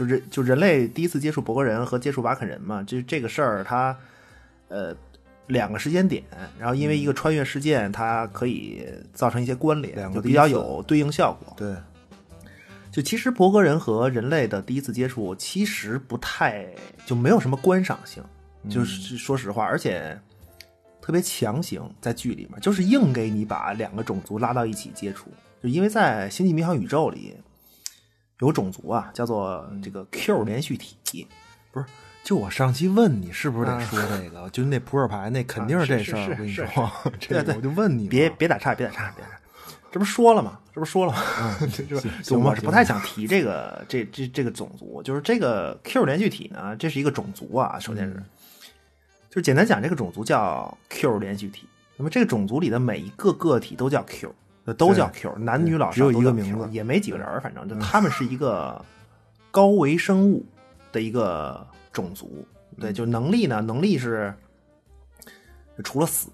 就人就人类第一次接触博格人和接触瓦肯人嘛，就这个事儿，它呃两个时间点，然后因为一个穿越事件，它可以造成一些关联，两个就比较有对应效果。对，就其实博格人和人类的第一次接触，其实不太就没有什么观赏性，就是说实话，而且特别强行，在剧里面就是硬给你把两个种族拉到一起接触，就因为在星际迷航宇宙里有种族啊，叫做这个 Q 连续体，不是。就我上期问你是不是得说这个，就那扑克牌那肯定啊是这事儿。是我跟你是说，这对对个我就问你，别别打岔，别打岔，别打岔。这不是说了吗？这不是说了吗？这 *laughs* 这就行我是不太想提这个这这这个种族，就是这个 Q 连续体呢，这是一个种族啊。首先是，嗯就是简单讲，这个种族叫 Q 连续体。那么这个种族里的每一个个体都叫 Q，都叫 Q，男女老少只有一都叫个名 Q，字也没几个人儿，反正就他们是一个高维生物的一个种族。对，就能力呢，能力是除了死，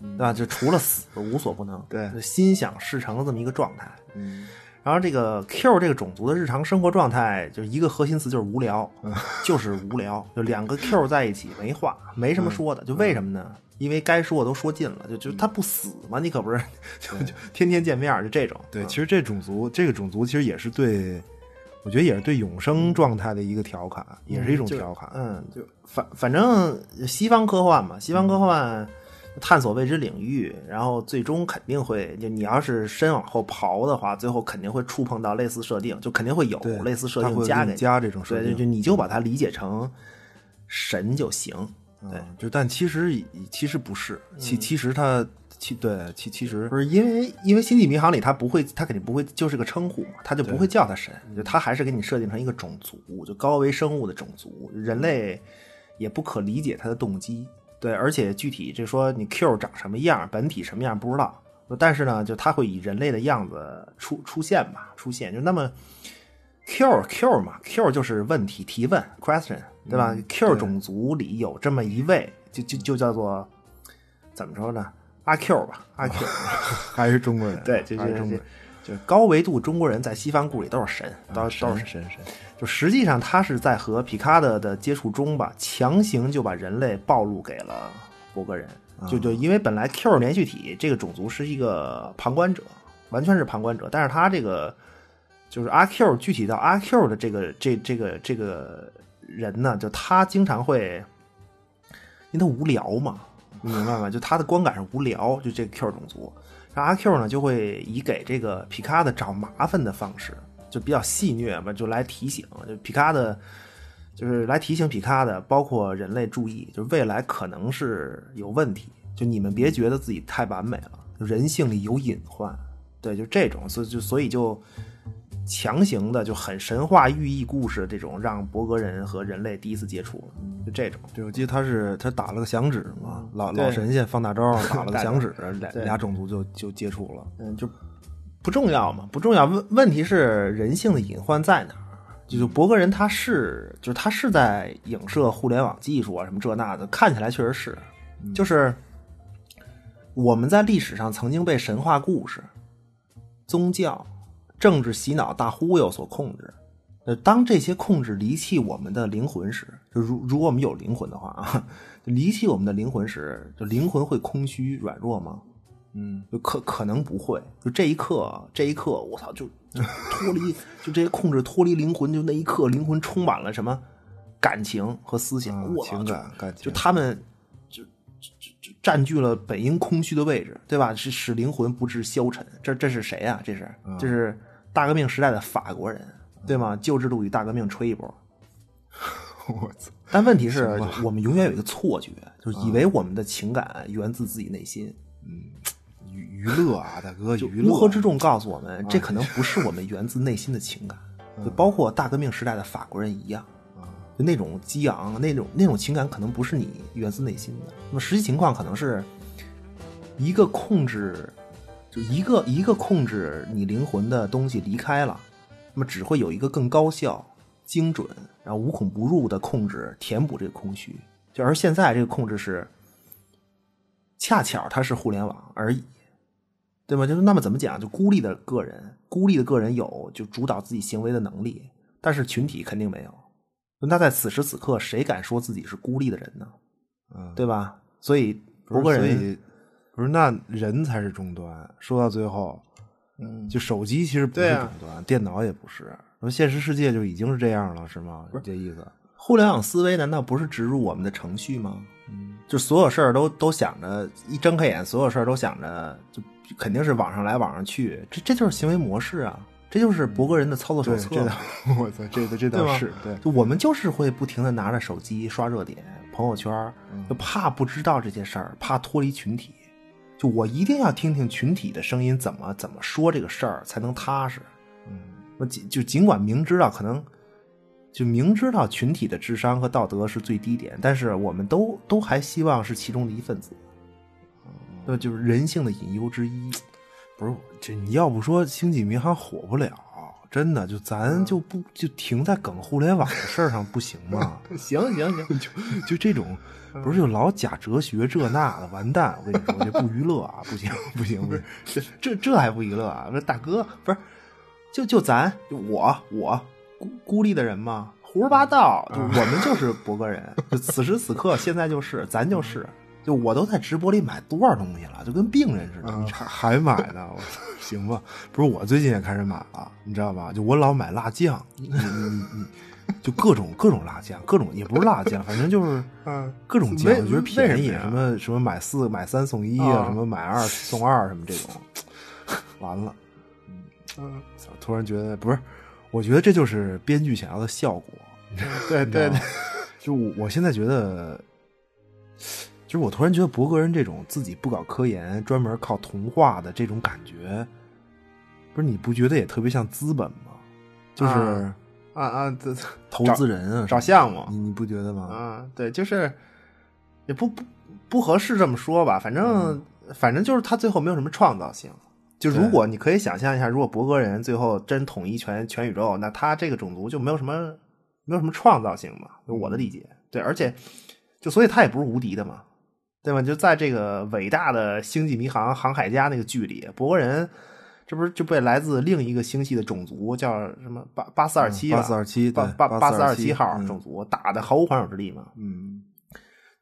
对吧？就除了死无所不能，对就心想事成的这么一个状态。嗯，然后这个 Q 这个种族的日常生活状态，就是一个核心词就是无聊，就是无聊。就两个 Q 在一起没话，没什么说的。就为什么呢？因为该说的都说尽了，就就他不死嘛，你可不是就 *laughs* 就天天见面，就这种。对，嗯其实这种族这个种族其实也是对，我觉得也是对永生状态的一个调侃，也是一种调侃。嗯，就反反正西方科幻嘛，西方科幻探索未知领域，然后最终肯定会，就你要是深往后刨的话，最后肯定会触碰到类似设定，就肯定会有类似设定加给你。你加这种设对，定，对就你就把它理解成神就行。对嗯，就但其实其实不是，其其实它其对其其实不是因为因为星际迷航里它不会，它肯定不会就是个称呼嘛，它就不会叫它神，就它还是给你设定成一个种族，就高维生物的种族，人类也不可理解它的动机。对，而且具体这说你 Q 长什么样，本体什么样不知道，但是呢，就它会以人类的样子出出现吧，出现就那么 Q Q 嘛，Q 就是问题提问 question，对吧、q 种族里有这么一位，就就就叫做怎么说呢？阿 Q 吧，阿 Q。*laughs* 还是中国人，对，就就就是中国人，就高维度中国人在西方故里都是神，都是都是神神，就实际上他是在和皮卡的的接触中吧，强行就把人类暴露给了博格人。就就因为本来 Q 连续体这个种族是一个旁观者，完全是旁观者，但是他这个就是阿 Q，具体到阿 Q 的这个这这个这个人呢，就他经常会，因为他无聊嘛，你明白吗？就他的观感是无聊，就这个 Q 种族，然后阿 Q 呢就会以给这个皮卡的找麻烦的方式，就比较戏谑嘛，就来提醒，就皮卡的，就是来提醒皮卡的，包括人类注意，就未来可能是有问题，就你们别觉得自己太完美了，人性里有隐患，对，就这种，所以就所以就。强行的就很神话寓意故事这种，让博格人和人类第一次接触，就这种。对，我记得他是他打了个响指嘛，老老神仙放大招打了个响指，俩俩种族就就接触了。嗯，就不重要嘛，不重要。问问题是人性的隐患在哪儿？就是博格人他是，就是他是在影射互联网技术啊，什么这那的，看起来确实是，就是我们在历史上曾经被神话故事、宗教、政治洗脑、大忽悠所控制。呃，当这些控制离弃我们的灵魂时，就如如果我们有灵魂的话啊，*laughs* 离弃我们的灵魂时，就灵魂会空虚软弱吗？嗯，就可可能不会，就这一刻，这一刻，我操，就就脱离，*laughs* 就这些控制脱离灵魂，就那一刻，灵魂充满了什么感情和思想，情感感情就他们就就就就占据了本应空虚的位置，对吧？是使灵魂不致消沉。这这是谁啊？这是这是大革命时代的法国人，对吗？旧制度与大革命吹一波。*laughs* 我操，但问题是，我们永远有一个错觉，就是以为我们的情感源自自己内心。嗯娱娱乐啊，大哥，就娱乐乌合之众告诉我们，这可能不是我们源自内心的情感，就包括大革命时代的法国人一样，就那种激昂、那种那种情感，可能不是你源自内心的。那么实际情况可能是一个控制，就一个一个控制你灵魂的东西离开了，那么只会有一个更高效、精准，然后无孔不入的控制填补这个空虚。就而现在这个控制是，恰巧它是互联网而已。对吗？就是那么怎么讲？就孤立的个人，孤立的个人有就主导自己行为的能力，但是群体肯定没有。那在此时此刻，谁敢说自己是孤立的人呢？嗯，对吧？所以不是博格人，不是那人才是终端。说到最后，嗯，就手机其实不是终端，电脑也不是。说现实世界就已经是这样了，是吗？这意思？互联网思维难道不是植入我们的程序吗？嗯，就所有事儿都都想着一睁开眼，所有事儿都想着就肯定是网上来网上去，这这就是行为模式啊，这就是博格人的操作手对，册。这倒，*laughs* 我操，这这倒是对。就我们就是会不停的拿着手机刷热点、朋友圈，就怕不知道这些事儿，怕脱离群体。就我一定要听听群体的声音，怎么怎么说这个事儿才能踏实。嗯，我尽就尽管明知道可能，就明知道群体的智商和道德是最低点，但是我们都都还希望是其中的一份子。那就是人性的隐忧之一。不是这，你要不说星际迷航火不了，真的就咱就不就停在梗互联网的事儿上不行吗？行 *laughs* 行行，*laughs* 就就这种，不是就老假哲学这那的，完蛋！我跟你说，这不娱乐啊，不行不行不是，这这这还不娱乐啊？不是大哥，不是，就就咱就我我孤孤立的人吗，胡说八道，就我们就是博格人，就此时此刻现在就是咱就是，就我都在直播里买多少东西了，就跟病人似的。嗯，还还买呢，行吧？不是我最近也开始买了，你知道吧？就我老买辣酱，你你你你，就各种各种辣酱，各种也不是辣酱，反正就是 *laughs* 嗯各种酱，为我觉得便宜，为什么什么买四买三送一啊啊，什么买二送二什么这种，完了。嗯，突然觉得不是，我觉得这就是编剧想要的效果。对对对，就我我现在觉得，就是我突然觉得博格人这种自己不搞科研，专门靠童话的这种感觉，不是你不觉得也特别像资本吗？就是啊啊啊，这 *laughs* 投资人啊，找项目你你不觉得吗？啊，对，就是也不不不合适这么说吧，反正、嗯反正就是他最后没有什么创造性。就如果你可以想象一下，如果博格人最后真统一全全宇宙，那他这个种族就没有什么没有什么创造性嘛？就我的理解，对，而且就所以他也不是无敌的嘛，对吧？就在这个伟大的星际迷航航海家那个剧里，博格人这不是就被来自另一个星系的种族叫什么八八四二七吧？八四二七，八八八四二七号嗯种族打的毫无还手之力嘛？嗯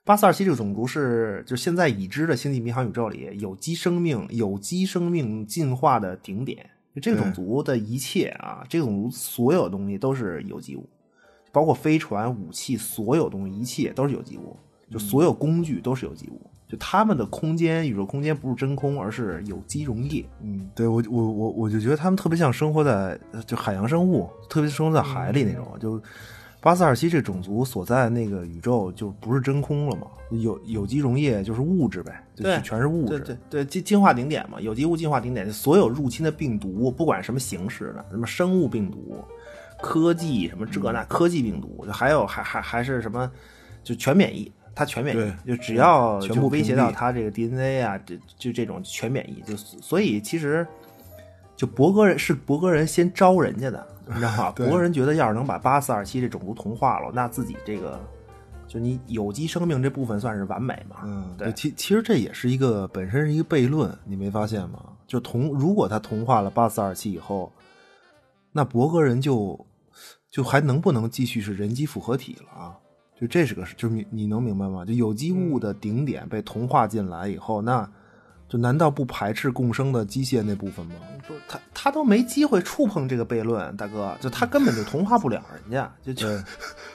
八四二七这个种族是，就现在已知的星际迷航宇宙里有机生命、有机生命进化的顶点。就这个种族的一切啊，这个种族所有东西都是有机物，包括飞船、武器，所有东西一切都是有机物，就所有工具都是有机物。就他们的空间，宇宙空间不是真空，而是有机溶液。嗯，对我我我我就觉得他们特别像生活在就海洋生物，特别生活在海里那种。就巴斯二七这种族所在那个宇宙就不是真空了嘛，有有机溶液就是物质呗，对，全是物质。对对对，进进化顶点嘛，有机物进化顶点，所有入侵的病毒，不管什么形式的，什么生物病毒、科技什么这那科技病毒，就还有还还还是什么，就全免疫。他全免疫，就只要全部威胁到他这个 DNA 啊，这就这种全免疫，就所以其实就博格人是博格人先招人家的，你知道吗？*laughs* 博格人觉得要是能把八四二七这种族同化了，那自己这个就你有机生命这部分算是完美嘛？嗯，对。其其实这也是一个本身是一个悖论，你没发现吗？就同如果他同化了八四二七以后，那博格人就就还能不能继续是人机复合体了啊？就这是个，就是你你能明白吗？就有机物的顶点被同化进来以后，那就难道不排斥共生的机械那部分吗？不，他他都没机会触碰这个悖论，大哥，就他根本就同化不了人家。就就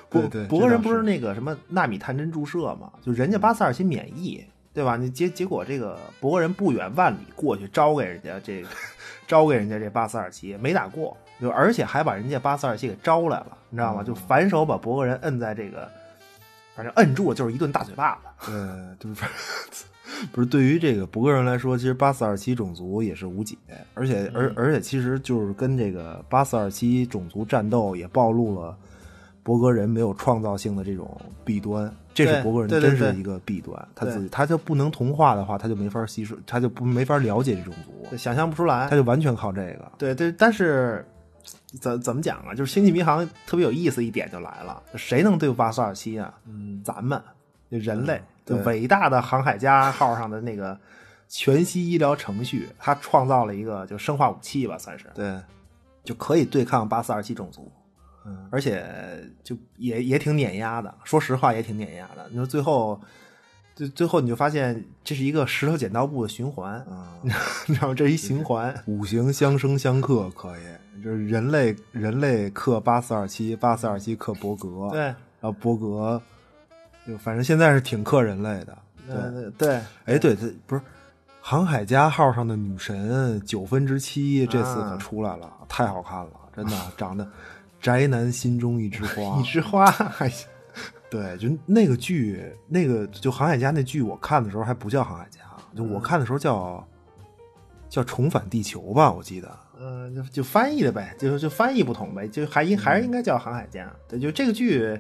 博博格人不是那个什么纳米探针注射嘛？就人家巴塞尔奇免疫，对吧？你结结果这个博格人不远万里过去招给人家这个招给人家这巴塞尔奇，没打过，就而且还把人家巴塞尔奇给招来了，你知道吗？就反手把博格人摁在这个。反正摁住就是一顿大嘴巴子。对，*laughs* 就是 *laughs* 不是对于这个博格人来说，其实八四二七种族也是无解，而且而而且其实就是跟这个八四二七种族战斗，也暴露了博格人没有创造性的这种弊端。这是博格人真是一个弊端，他自己他就不能同化的话，他就没法吸收，他就不没法了解这种族，想象不出来，他就完全靠这个。对对，但是。怎怎么讲啊？就是星际迷航特别有意思一点就来了，谁能对付八四二七啊？嗯，咱们人类，就伟大的航海家号上的那个全息医疗程序，它创造了一个就生化武器吧，算是对，就可以对抗八四二七种族，嗯，而且就也也挺碾压的，说实话也挺碾压的。你说最后。最最后你就发现这是一个石头剪刀布的循环啊，*laughs* 然后这一循环，五行相生相克，可以，*laughs* 就是人类人类克八四二七，八四二七克伯格，对，然后伯格就反正现在是挺克人类的，对对，哎对，他不是航海家号上的女神九分之七这次可出来了，太好看了，真的 *laughs* 长得宅男心中一枝花，*laughs* 一枝花。还行。对，就那个剧，那个就航海家那剧，我看的时候还不叫航海家，就我看的时候叫叫重返地球吧，我记得，嗯，就就翻译的呗，就就翻译不同呗，就还应还是应该叫航海家。对，就这个剧，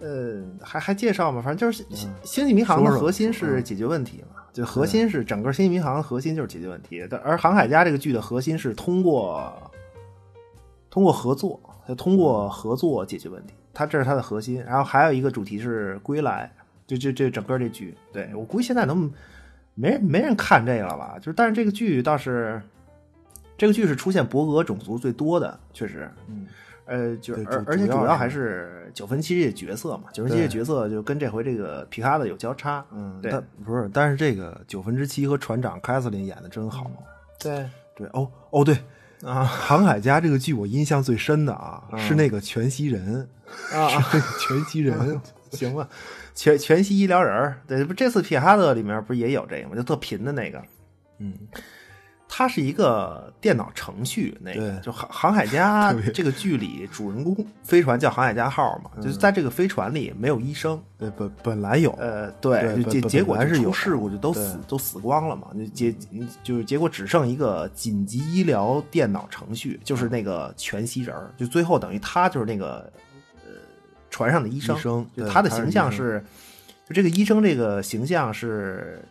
呃，还还介绍嘛，反正就是星星际迷航的核心是解决问题嘛，就核心是整个星际迷航的核心就是解决问题，而航海家这个剧的核心是通过通过合作，通过合作解决问题。它这是它的核心，然后还有一个主题是归来，就就这整个这剧，对我估计现在能没人没人看这个了吧？就是但是这个剧倒是，这个剧是出现博格种族最多的，确实，嗯，呃，就而而且主要还是九分七这角色嘛，九分七这角色就跟这回这个皮卡的有交叉，嗯，对，不是，但是这个九分之七和船长凯瑟琳演的真好，对对，哦哦对。啊，航海家这个剧我印象最深的啊，*laughs* 是那个全息人啊，全息人，行吧，全全息医疗人对，不这次皮哈德里面不是也有这个吗？就特贫的那个，嗯。它是一个电脑程序，那个就航航海家这个剧里主人公飞船叫航海家号嘛，就是在这个飞船里没有医生，对本本来有，呃对，结结果是有事故就都死都死光了嘛，就结就是结果只剩一个紧急医疗电脑程序，就是那个全息人就最后等于他就是那个呃船上的医生，就他的形象是，就这个医生这个形象是。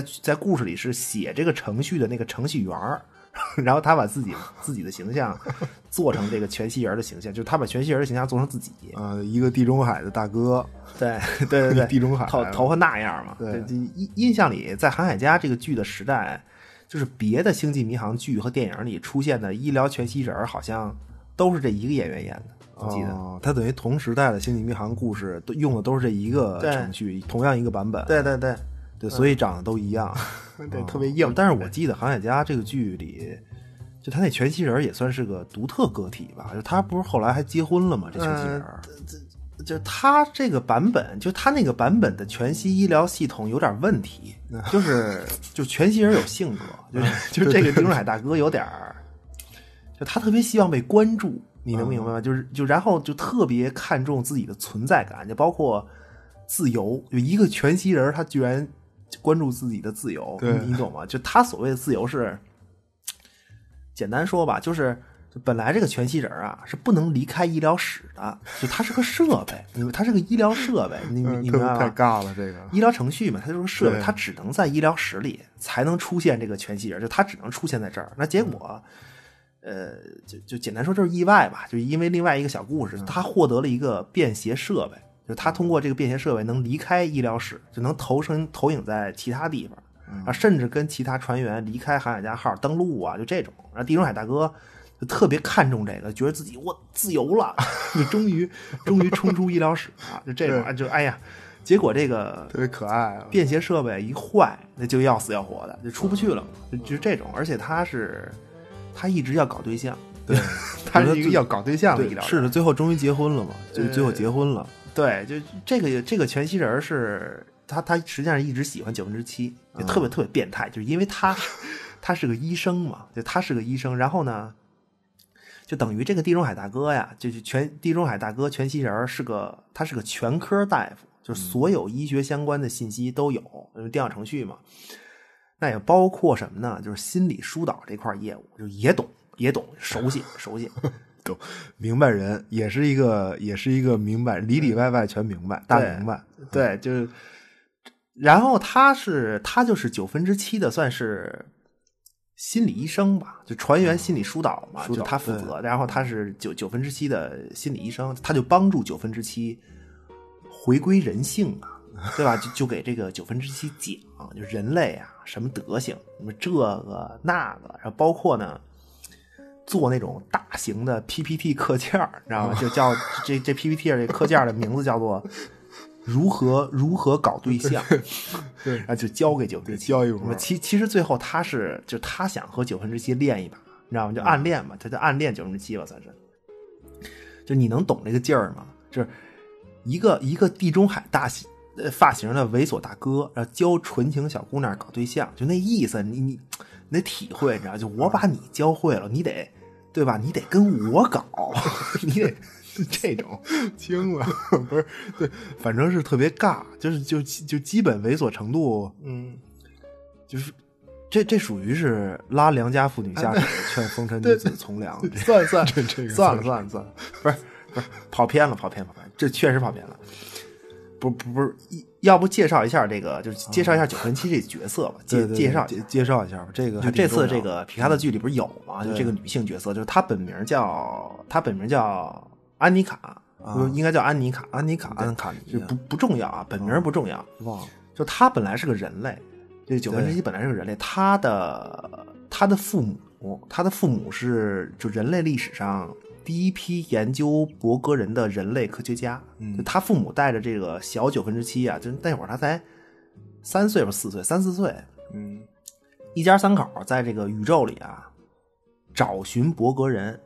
在在故事里是写这个程序的那个程序员 *laughs* 然后他把自己自己的形象 *laughs* 做成这个全息人的形象，就是他把全息人的形象做成自己啊，一个地中海的大哥，对对对 *laughs* 对，地中海头头发那样嘛，对，印印象里在航海家这个剧的时代，就是别的星际迷航剧和电影里出现的医疗全息人，好像都是这一个演员演的，我记得，他等于同时代的星际迷航故事都用的都是这一个程序，同样一个版本，对对对。对，所以长得都一样，*laughs* 对，特别硬。但是我记得《航海家》这个剧里，就他那全息人也算是个独特个体吧？就他不是后来还结婚了吗？这全息人，就他这个版本，就他那个版本的全息医疗系统有点问题，就是就全息人有性格，就就这个丁中海大哥有点儿，就他特别希望被关注，你能明白吗？就是就然后就特别看重自己的存在感，就包括自由，就一个全息人，他居然关注自己的自由，你懂吗？就他所谓的自由是。简单说吧，就是本来这个全息人啊是不能离开医疗室的，就它是个设备，因为它是个医疗设备，你你明白吗？太尬了，这个医疗程序嘛，它就是个设备，它只能在医疗室里才能出现这个全息人，就它只能出现在这儿。那结果，呃，就就简单说就是意外吧，就因为另外一个小故事，他获得了一个便携设备，就他通过这个便携设备能离开医疗室，就能投身投影在其他地方。啊，甚至跟其他船员离开航海家号登陆啊，就这种。然后地中海大哥就特别看重这个，觉得自己我自由了，就终于终于冲出医疗室啊，就这种，就哎呀，结果这个特别可爱啊，便携设备一坏，那就要死要活的，就出不去了，就就这种。而且他是他一直要搞对象，对，*laughs* 他是一个要搞对象的医疗，是的，最后终于结婚了嘛，就最后结婚了。对，就这个这个全息人是。他他实际上一直喜欢九分之七，就特别特别变态，就是因为他 *laughs* 他是个医生嘛，就他是个医生，然后呢，就等于这个地中海大哥呀，就是全地中海大哥全息人是个他是个全科大夫，就所有医学相关的信息都有，因为电脑程序嘛，那也包括什么呢？就是心理疏导这块业务，就也懂也懂，熟悉熟悉，懂明白人，也是一个也是一个明白里里外外全明白大明白，对，就是。然后他是他就是九分之七的算是心理医生吧，就船员心理疏导嘛，就他负责。然后他是九九分之七的心理医生，他就帮助九分之七回归人性啊，对吧？就就给这个九分之七讲，就人类啊什么德行，什么这个那个，然后包括呢做那种大型的 PPT 课件知道吗？就叫这这 PPT 这课件的名字叫做。如何如何搞对象？对，然后就交给九分之七。交一波。其其实最后他是，就他想和九分之七练一把，你知道吗？就暗恋嘛，他就暗恋九分之七吧，算是。就你能懂这个劲儿吗？就是一个一个地中海大呃发型的猥琐大哥，然后教纯情小姑娘搞对象，就那意思，你你你得体会，你知道？就我把你教会了，你得对吧？你得跟我搞，*laughs* 你得。这种 *laughs* 惊了，不是对，反正是特别尬，就是就就基本猥琐程度，嗯，就是这这属于是拉良家妇女下水，*laughs* 劝风尘女子从良，算算这这个算了算了算了，不是不是跑偏了跑偏跑偏，这确实跑偏了，不不不是，要不介绍一下这个，就是介绍一下九分七这角色吧，介介绍介绍一下吧，这个就这次这个皮卡的剧里不是有吗？就这个女性角色，就是她本名叫她本名叫。安妮卡，应该叫安妮卡，安妮卡，安卡就不不重要啊，本名不重要。忘了，就她本来是个人类，这九分之一本来是个人类，她的她的父母，她的父母是就人类历史上第一批研究伯格人的人类科学家。就他父母带着这个小九分之七啊，就那会儿他才三岁吧，四岁，三四岁。嗯，一家三口在这个宇宙里啊，找寻伯格人。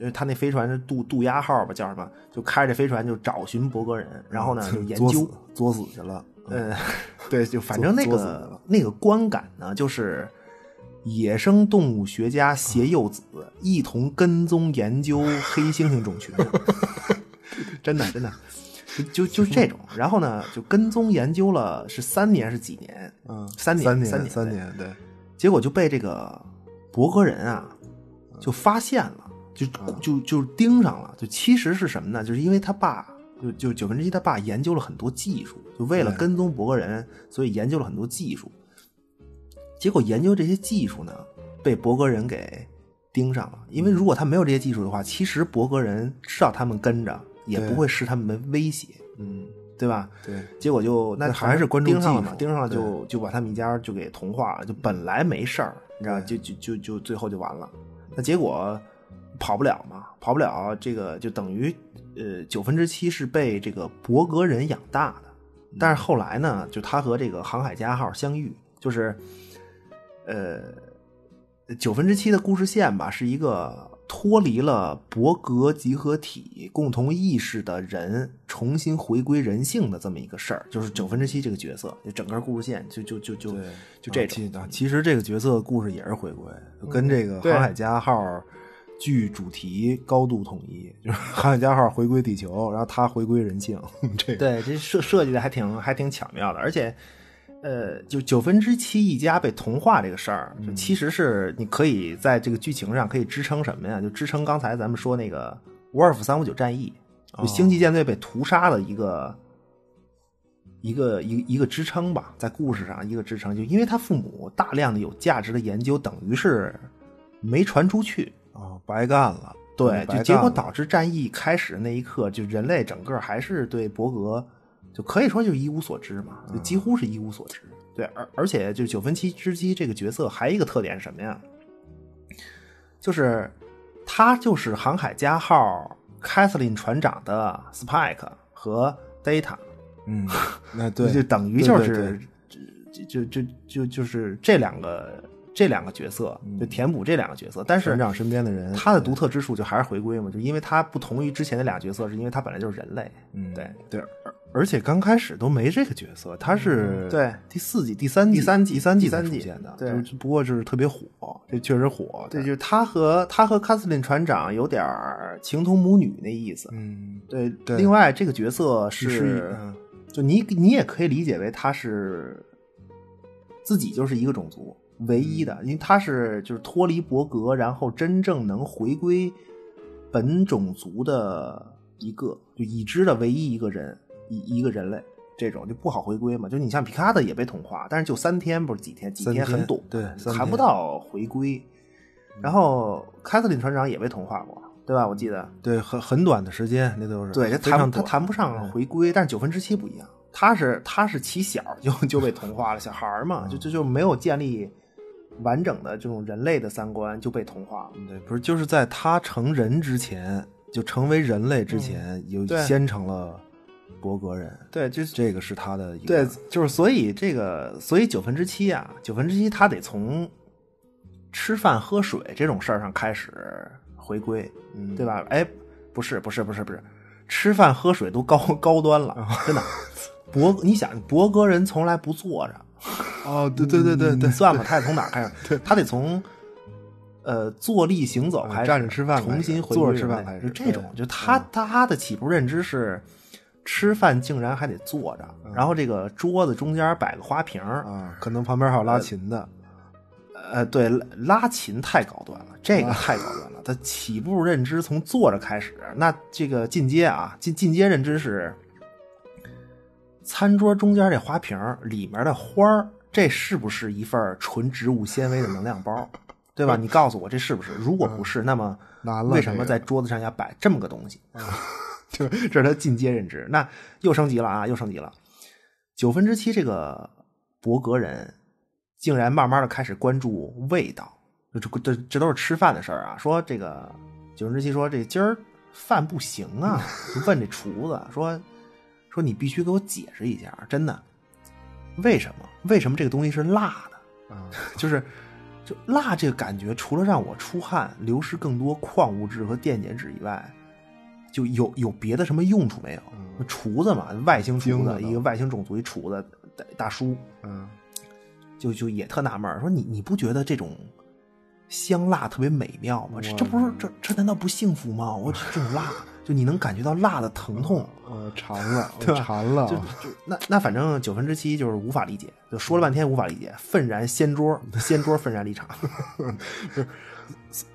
因为他那飞船是渡渡鸦号吧，叫什么？就开着飞船就找寻伯格人，然后呢 *laughs* 就研究作死去了。嗯，*laughs* 对，就反正那个那个观感呢，就是野生动物学家携幼子一同跟踪研究黑猩猩种群，*laughs* 真的真的，就就就是这种。然后呢，就跟踪研究了是三年是几年？嗯，三年三年三年对。结果就被这个伯格人啊就发现了。就就就盯上了，就其实是什么呢？就是因为他爸，就就九分之一他爸研究了很多技术，就为了跟踪伯格人，所以研究了很多技术。结果研究这些技术呢，被伯格人给盯上了。因为如果他没有这些技术的话，其实伯格人知道他们跟着，也不会视他们为威胁，嗯，对吧？对。结果就那还是关注盯上了嘛？盯上了就就把他们一家就给同化了。就本来没事儿，你知道，就就就就最后就完了。那结果。跑不了嘛，跑不了，这个就等于，呃，九分之七是被这个伯格人养大的。但是后来呢，就他和这个航海家号相遇，就是，呃，九分之七的故事线吧，是一个脱离了伯格集合体共同意识的人重新回归人性的这么一个事儿，就是九分之七这个角色，就整个故事线就就就就就这种。啊，其实这个角色的故事也是回归，跟这个航海家号剧主题高度统一，就是 *laughs* 航海家号回归地球，然后他回归人性。*laughs* 这对这设设计的还挺还挺巧妙的，而且。呃，就九分之七一家被同化这个事儿，就其实是你可以在这个剧情上可以支撑什么呀？就支撑刚才咱们说那个沃尔夫三五九战役，就星际舰队被屠杀的一个一个一一个支撑吧，在故事上一个支撑，就因为他父母大量的有价值的研究等于是没传出去啊，白干了。对，就结果导致战役开始那一刻，就人类整个还是对伯格。就可以说就一无所知嘛，就几乎是一无所知。对，而而且就九分七之七这个角色还一个特点是什么呀？就是他就是航海家号凯瑟琳船长的 Spike 和 Data。嗯，那对，*laughs* 就等于就是就就就就就是这两个。这两个角色就填补这两个角色，但是船长身边的人，他的独特之处就还是回归嘛，就因为他不同于之前的俩角色，是因为他本来就是人类。嗯，对对，而而且刚开始都没这个角色，他是对第四季、第三季、第三季、第三季才出现的，对，不过就是特别火，这确实火。对，就是他和他和卡斯林船长有点情同母女那意思。嗯，对对。另外，这个角色是，就你你也可以理解为他是自己就是一个种族。唯一的，因为他是就是脱离伯格，然后真正能回归本种族的一个就已知的唯一一个人，一一个人类，这种就不好回归嘛。就你像皮卡的也被同化，但是就三天不是几天，几天很短，对，谈不到回归。然后凯瑟琳船长也被同化过，对吧？我记得，对，很很短的时间，那都是对，他谈他谈不上回归，但是九分之七不一样，他是他是起小就就被同化了，小孩嘛，就就就没有建立。完整的这种人类的三观就被同化了。对，不是，就是在他成人之前，就成为人类之前，有先成了伯格人。对，就这个是他的。对，就是所以这个，所以九分之七啊，九分之七他得从吃饭喝水这种事儿上开始回归，对吧？哎，不是，不是，不是，不是，吃饭喝水都高高端了，真的。伯，你想，伯格人从来不坐着。哦，对对对对对，算吧，他得从哪开始？*laughs* 他得从呃坐立行走开始，站着吃饭，重新坐着吃饭开始。就这种，就他他的起步认知是吃饭竟然还得坐着，然后这个桌子中间摆个花瓶啊，可能旁边还有拉琴的。呃，对，拉琴太高端了，这个太高端了。他起步认知从坐着开始，那这个进阶啊，进进阶认知是。餐桌中间这花瓶里面的花儿，这是不是一份纯植物纤维的能量包？*laughs* 对吧？你告诉我这是不是？如果不是，那么为什么在桌子上要摆这么个东西？*laughs* 就这是他进阶认知，那又升级了啊！又升级了。九分之七这个伯格人，竟然慢慢的开始关注味道。这这这都是吃饭的事儿啊！说这个九分之七说这今儿饭不行啊，*laughs* 就问这厨子说。说你必须给我解释一下，真的，为什么？为什么这个东西是辣的？啊，*laughs* 就是，就辣这个感觉，除了让我出汗、流失更多矿物质和电解质以外，就有有别的什么用处没有？厨子嘛，外星厨子，一个外星种族一厨子大叔，嗯，就就也特纳闷说你你不觉得这种香辣特别美妙吗？这这不是这这难道不幸福吗？我这种辣。就你能感觉到辣的疼痛，呃，*laughs* 馋了，*laughs* 对馋了，就就那那反正九分之七就是无法理解，就说了半天无法理解，愤然掀桌，*laughs* 掀桌愤然离场。是，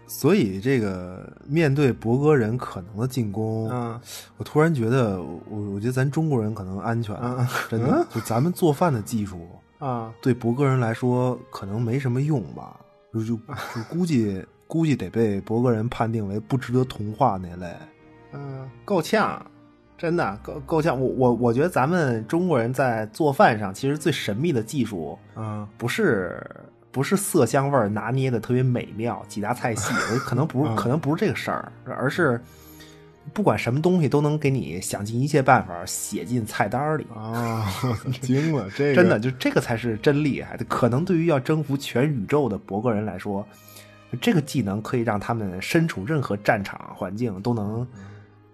所以这个面对博格人可能的进攻，嗯，我突然觉得，我我觉得咱中国人可能安全，真的，就咱们做饭的技术啊，对博格人来说可能没什么用吧，就就就估计估计得被博格人判定为不值得同化那类。嗯，够呛，真的够够呛。我我我觉得咱们中国人在做饭上，其实最神秘的技术，嗯，不是不是色香味拿捏的特别美妙，几大菜系，*laughs* 可能不是可能不是这个事儿，而是不管什么东西都能给你想尽一切办法写进菜单里啊！*laughs* 惊了，这个真的就这个才是真厉害的。可能对于要征服全宇宙的博格人来说。这个技能可以让他们身处任何战场环境都能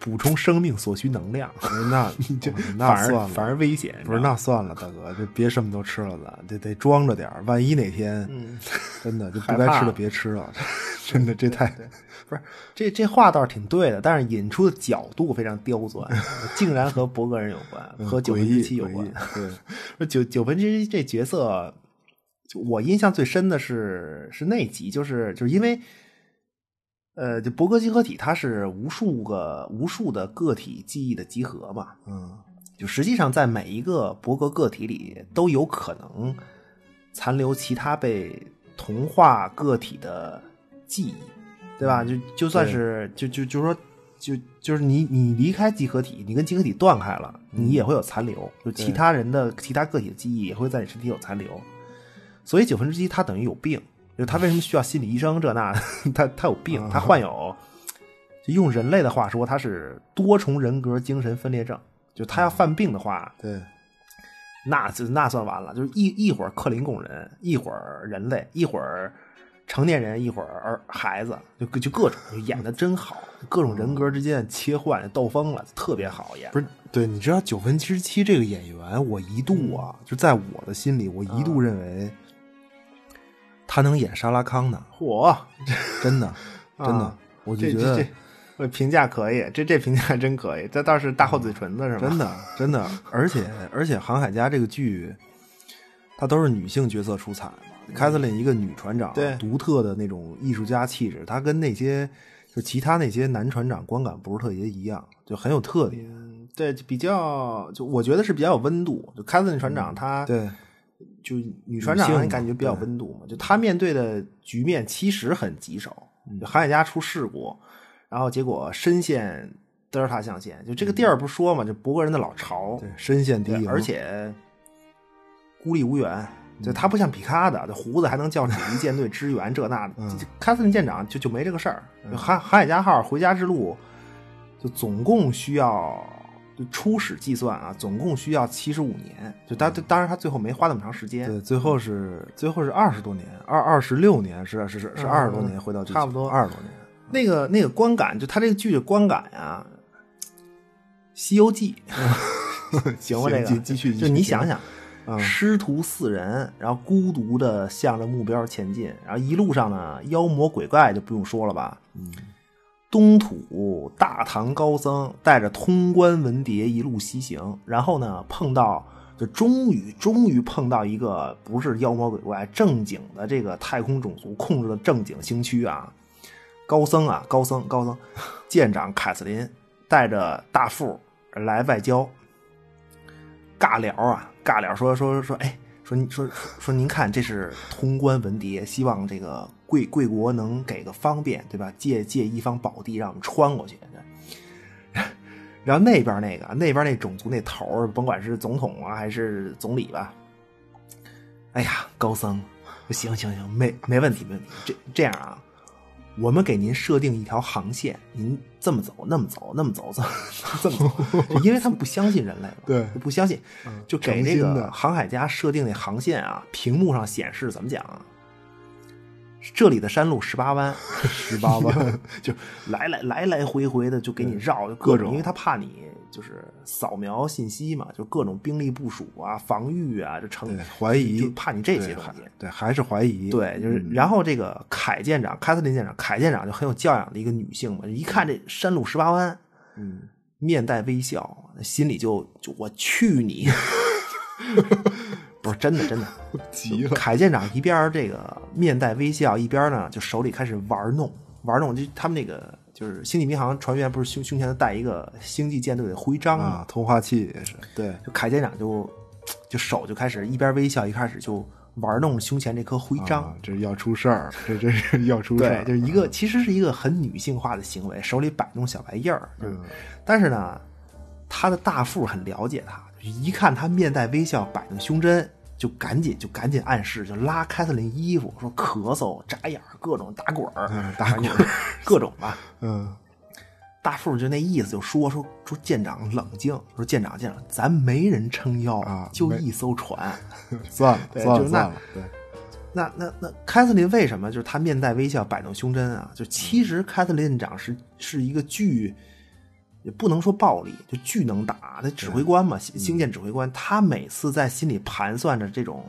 补充生命所需能量，*laughs* 那 *laughs* 就那反算了，而反而危险。不是那算了，大哥，这别什么都吃了咱，得得装着点儿，万一哪天嗯，*laughs* 真的就不该吃的别吃了，真的这太不是这这话倒是挺对的，但是引出的角度非常刁钻，竟然和博格人有关，和九分之七有关。对，九九分之一这角色，就我印象最深的是是那集，就是就是因为，呃，就伯格集合体它是无数个无数的个体记忆的集合嘛，嗯就实际上在每一个伯格个体里都有可能残留其他被同化个体的记忆，对吧？就就算是就就就是说。就就是你你离开集合体，你跟集合体断开了，你也会有残留，就其他人的其他个体的记忆也会在你身体有残留。所以九分之一它等于有病，就他为什么需要心理医生这那？他他有病，他患有，就用人类的话说，他是多重人格精神分裂症。就他要犯病的话，对，那就那算完了，就是一一会儿克林贡人，一会儿人类，一会儿成年人，一会儿孩子，就就各种就演的真好，各种人格之间的切换斗疯了，特别好演。不是对，你知道九分之七这个演员，我一度啊，就在我的心里，我一度认为他能演沙拉康呢，嚯，真的 *laughs* 真的啊，我就觉得评价可以，这这评价真可以，这倒是大厚嘴唇子是吗？真的真的，而且而且《航海家》这个剧，它都是女性角色出彩嘛。凯瑟琳一个女船长，对独特的那种艺术家气质，她跟那些就其他那些男船长观感不是特别一样，就很有特点。嗯，对，比较就我觉得是比较有温度。就凯瑟琳船长她、对，就女船长感觉比较温度嘛，就她面对的局面其实很棘手。就航海家出事故，然后结果深陷德尔塔象限，就这个地儿不说嘛，就博格人的老巢，对，深陷敌对，营，而且孤立无援。就他不像皮卡的，这胡子还能叫主力舰队支援这那的。嗯这凯瑟琳舰长就就没这个事儿。就航航海家号回家之路，就总共需要就初始计算啊，总共需要七十五年。就当当然他最后没花那么长时间。对，最后是最后是二十多年，二二十六年，是是是是嗯二十多年回到地球差不多二十多年。那个那个观感，就他这个剧的观感啊，《西游记 *laughs*》行吧？这个继继续继续就你想想，嗯师徒四人，然后孤独的向着目标前进，然后一路上呢，妖魔鬼怪就不用说了吧。嗯，东土大唐高僧带着通关文牒一路西行，然后呢，碰到就终于终于碰到一个不是妖魔鬼怪，正经的这个太空种族控制的正经星区啊，高僧啊，高僧高僧，舰长凯瑟琳带着大副来外交，尬聊啊，尬聊说说说，哎，说您说说您看，这是通关文牒，希望这个贵贵国能给个方便，对吧？借借一方宝地，让我们穿过去。然后那边那个那边那种族那头儿，甭管是总统啊还是总理吧，哎呀，高僧，行行行，没没问题没问题。这这样啊，我们给您设定一条航线，您这么走，那么走，那么走，这 *laughs* 么这么走，因为他们不相信人类嘛，*laughs* 对不相信，就给这诚心的个航海家设定那航线啊，屏幕上显示怎么讲啊？这里的山路十八弯，*laughs* 十八弯，就来来来来回回的就给你绕，就各种。因为他怕你就是扫描信息嘛，就各种兵力部署啊、防御啊，就成对怀疑。就怕你这些对东西。对，还是怀疑，对，就是，嗯。然后这个凯舰长、凯瑟琳舰长、凯舰长就很有教养的一个女性嘛，一看这山路十八弯，嗯，面带微笑，心里就就我去你，*laughs* 不是真的真的，*laughs* 急了，凯舰长一边这个面带微笑，一边呢就手里开始玩弄玩弄，就他们那个就是星际迷航船员不是胸胸前都带一个星际舰队的徽章？啊，通话器也是，对，就凯舰长就就手就开始一边微笑，一开始就玩弄胸前这颗徽章。啊，这要出事儿，这 *laughs* 这是要出事对，儿，就是一个其实是一个很女性化的行为，手里摆弄小玩意儿。嗯但是呢，他的大副很了解他，一看他面带微笑摆弄胸针，就赶紧就赶紧暗示，就拉凯瑟琳衣服，说咳嗽、眨眼儿、各种打滚儿、嗯打滚儿，各种吧。嗯，大副就那意思，就说说说舰长冷静，说舰长舰长，咱没人撑腰啊就一艘船，*laughs* 算了算了算了，对，那那那凯瑟琳为什么就是她面带微笑摆弄胸针啊？就其实凯瑟琳长是是一个巨，也不能说暴力，就巨能打。他指挥官嘛，星星舰指挥官，他每次在心里盘算着这种，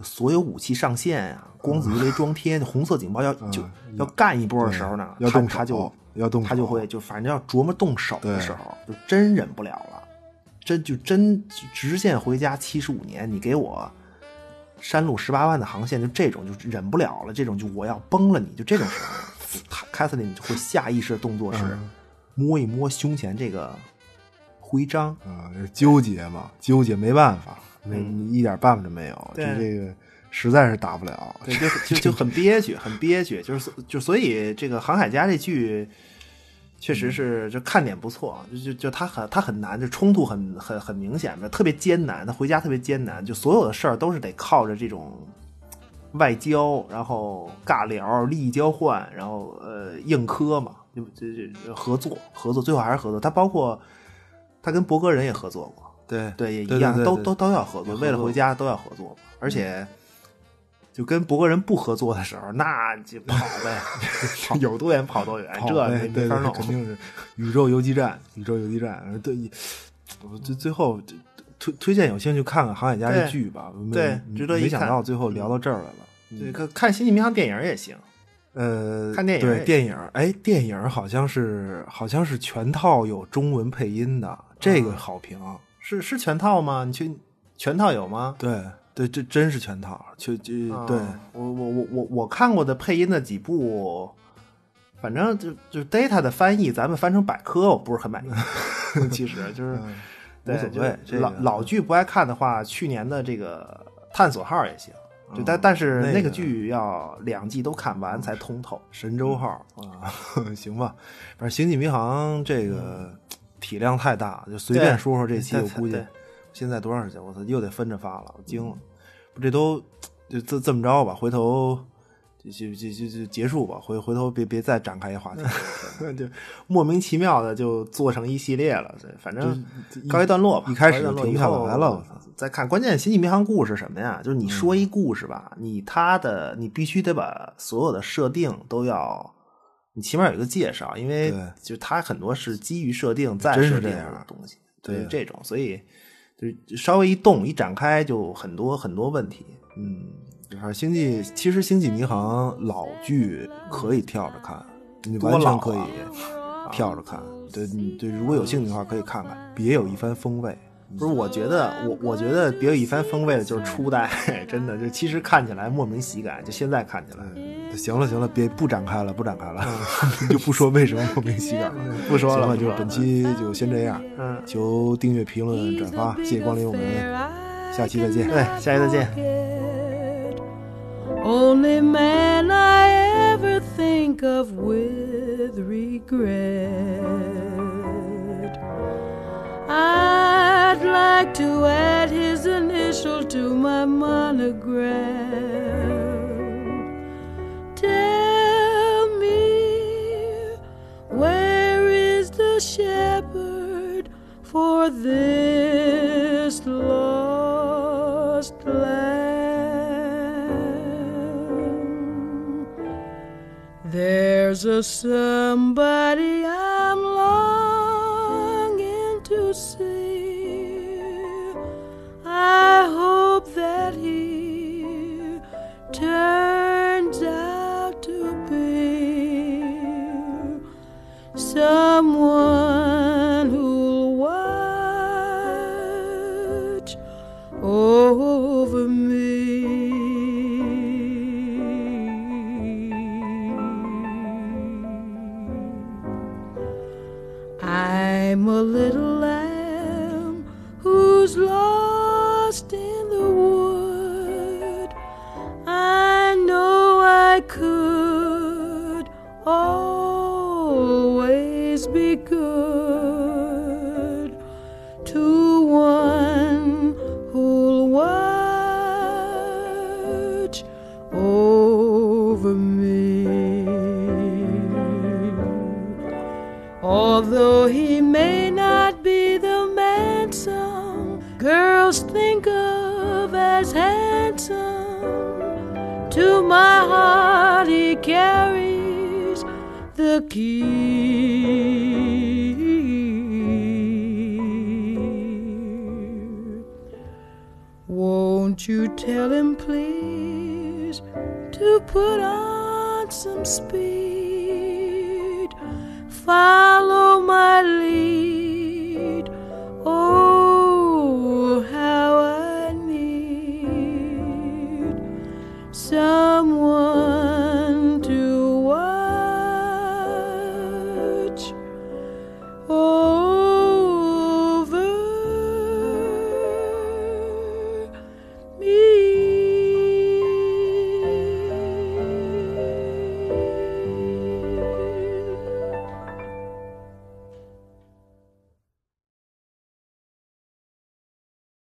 所有武器上线啊、光子鱼雷装贴、红色警报要就要干一波的时候呢，他要动他就要动他就会就反正要琢磨动手的时候，就真忍不了了，真就真直线回家七十五年，你给我山路十八弯的航线，就这种就忍不了了，这种就我要崩了你，就这种时候，*laughs* 他凯瑟琳就会下意识的动作是嗯摸一摸胸前这个徽章，啊，这纠结嘛，纠结没办法，没嗯一点办法都没有，就这个实在是打不了。对，就就就很憋屈，很憋屈，就是就所以这个《航海家》这剧。确实是，就看点不错，就就就他很他很难，就冲突很很很明显的，特别艰难。他回家特别艰难，就所有的事儿都是得靠着这种外交，然后尬聊、利益交换，然后呃硬磕嘛，就这这合作合作，最后还是合作。他包括他跟博格人也合作过，对对，也一对样，对对都都都要合作，为了回家都要合作嘛。而且，就跟博格人不合作的时候，那就跑呗，*laughs* 跑有多远跑多远，跑这没呗对对，没法弄。肯定是宇宙游击战，宇宙游击战。对，我最最后推推荐有兴趣看看《航海家》这剧吧，对值得一没想到最后聊到这儿来了。对，看看《星际迷航》电影也行。呃，看电影对电影，哎，电影好像是好像是全套有中文配音的，这啊个好评。是是全套吗？你去全套有吗？对对，这真是全套，就就啊对，我我我我我看过的配音的几部，反正就就 Data 的翻译，咱们翻成百科，我不是很满意。*laughs* 其实就是嗯无所谓老这个老剧不爱看的话，去年的这个探索号也行。就嗯但但是那个剧要两季都看完才通透。神舟号啊，*laughs* 行吧，反正星际迷航这个 *tsk* 体量太大，就随便说说这期，我估计现在多长时间？我操，又得分着发了，我惊了。不，这都 *tsk* 就这这么着吧，回头就就就就就结束吧，回回头别别再展开一话题。*laughs* 就莫名其妙的就做成一系列了，对，反正告一段落吧。一开始告一段落停不下来了再看。关键《星际迷航》故事什么呀？就是你说一故事吧，你它的你必须得把所有的设定都要，你起码有一个介绍，因为对就它很多是基于设定再是设定这样的东西，对这种，所以就稍微一动一展开就很多很多问题。嗯，反正星际其实星际迷航老剧可以跳着看，你完全可以跳着看。对，你对，如果有兴趣的话可以看看，别有一番风味。不是，我觉得我我觉得别有一番风味的就是初代，真的就其实看起来莫名喜感，就现在看起来。行了行了，别不展开了，不展开了，*laughs* 就不说为什么莫名喜感了。不说了，就本期就先这样。嗯，求订阅、评论、转发，谢谢光临，我们下期再见。对，下期再见。Only man I ever think of with regret. I'd like to add his initial to my monogram. Tell me, where is the shepherd for this lost There's a somebody I'm longing to see. I hope that he turns out to be someone my heart he carries the key. Won't you tell him, please, to put on some speed? Follow my lead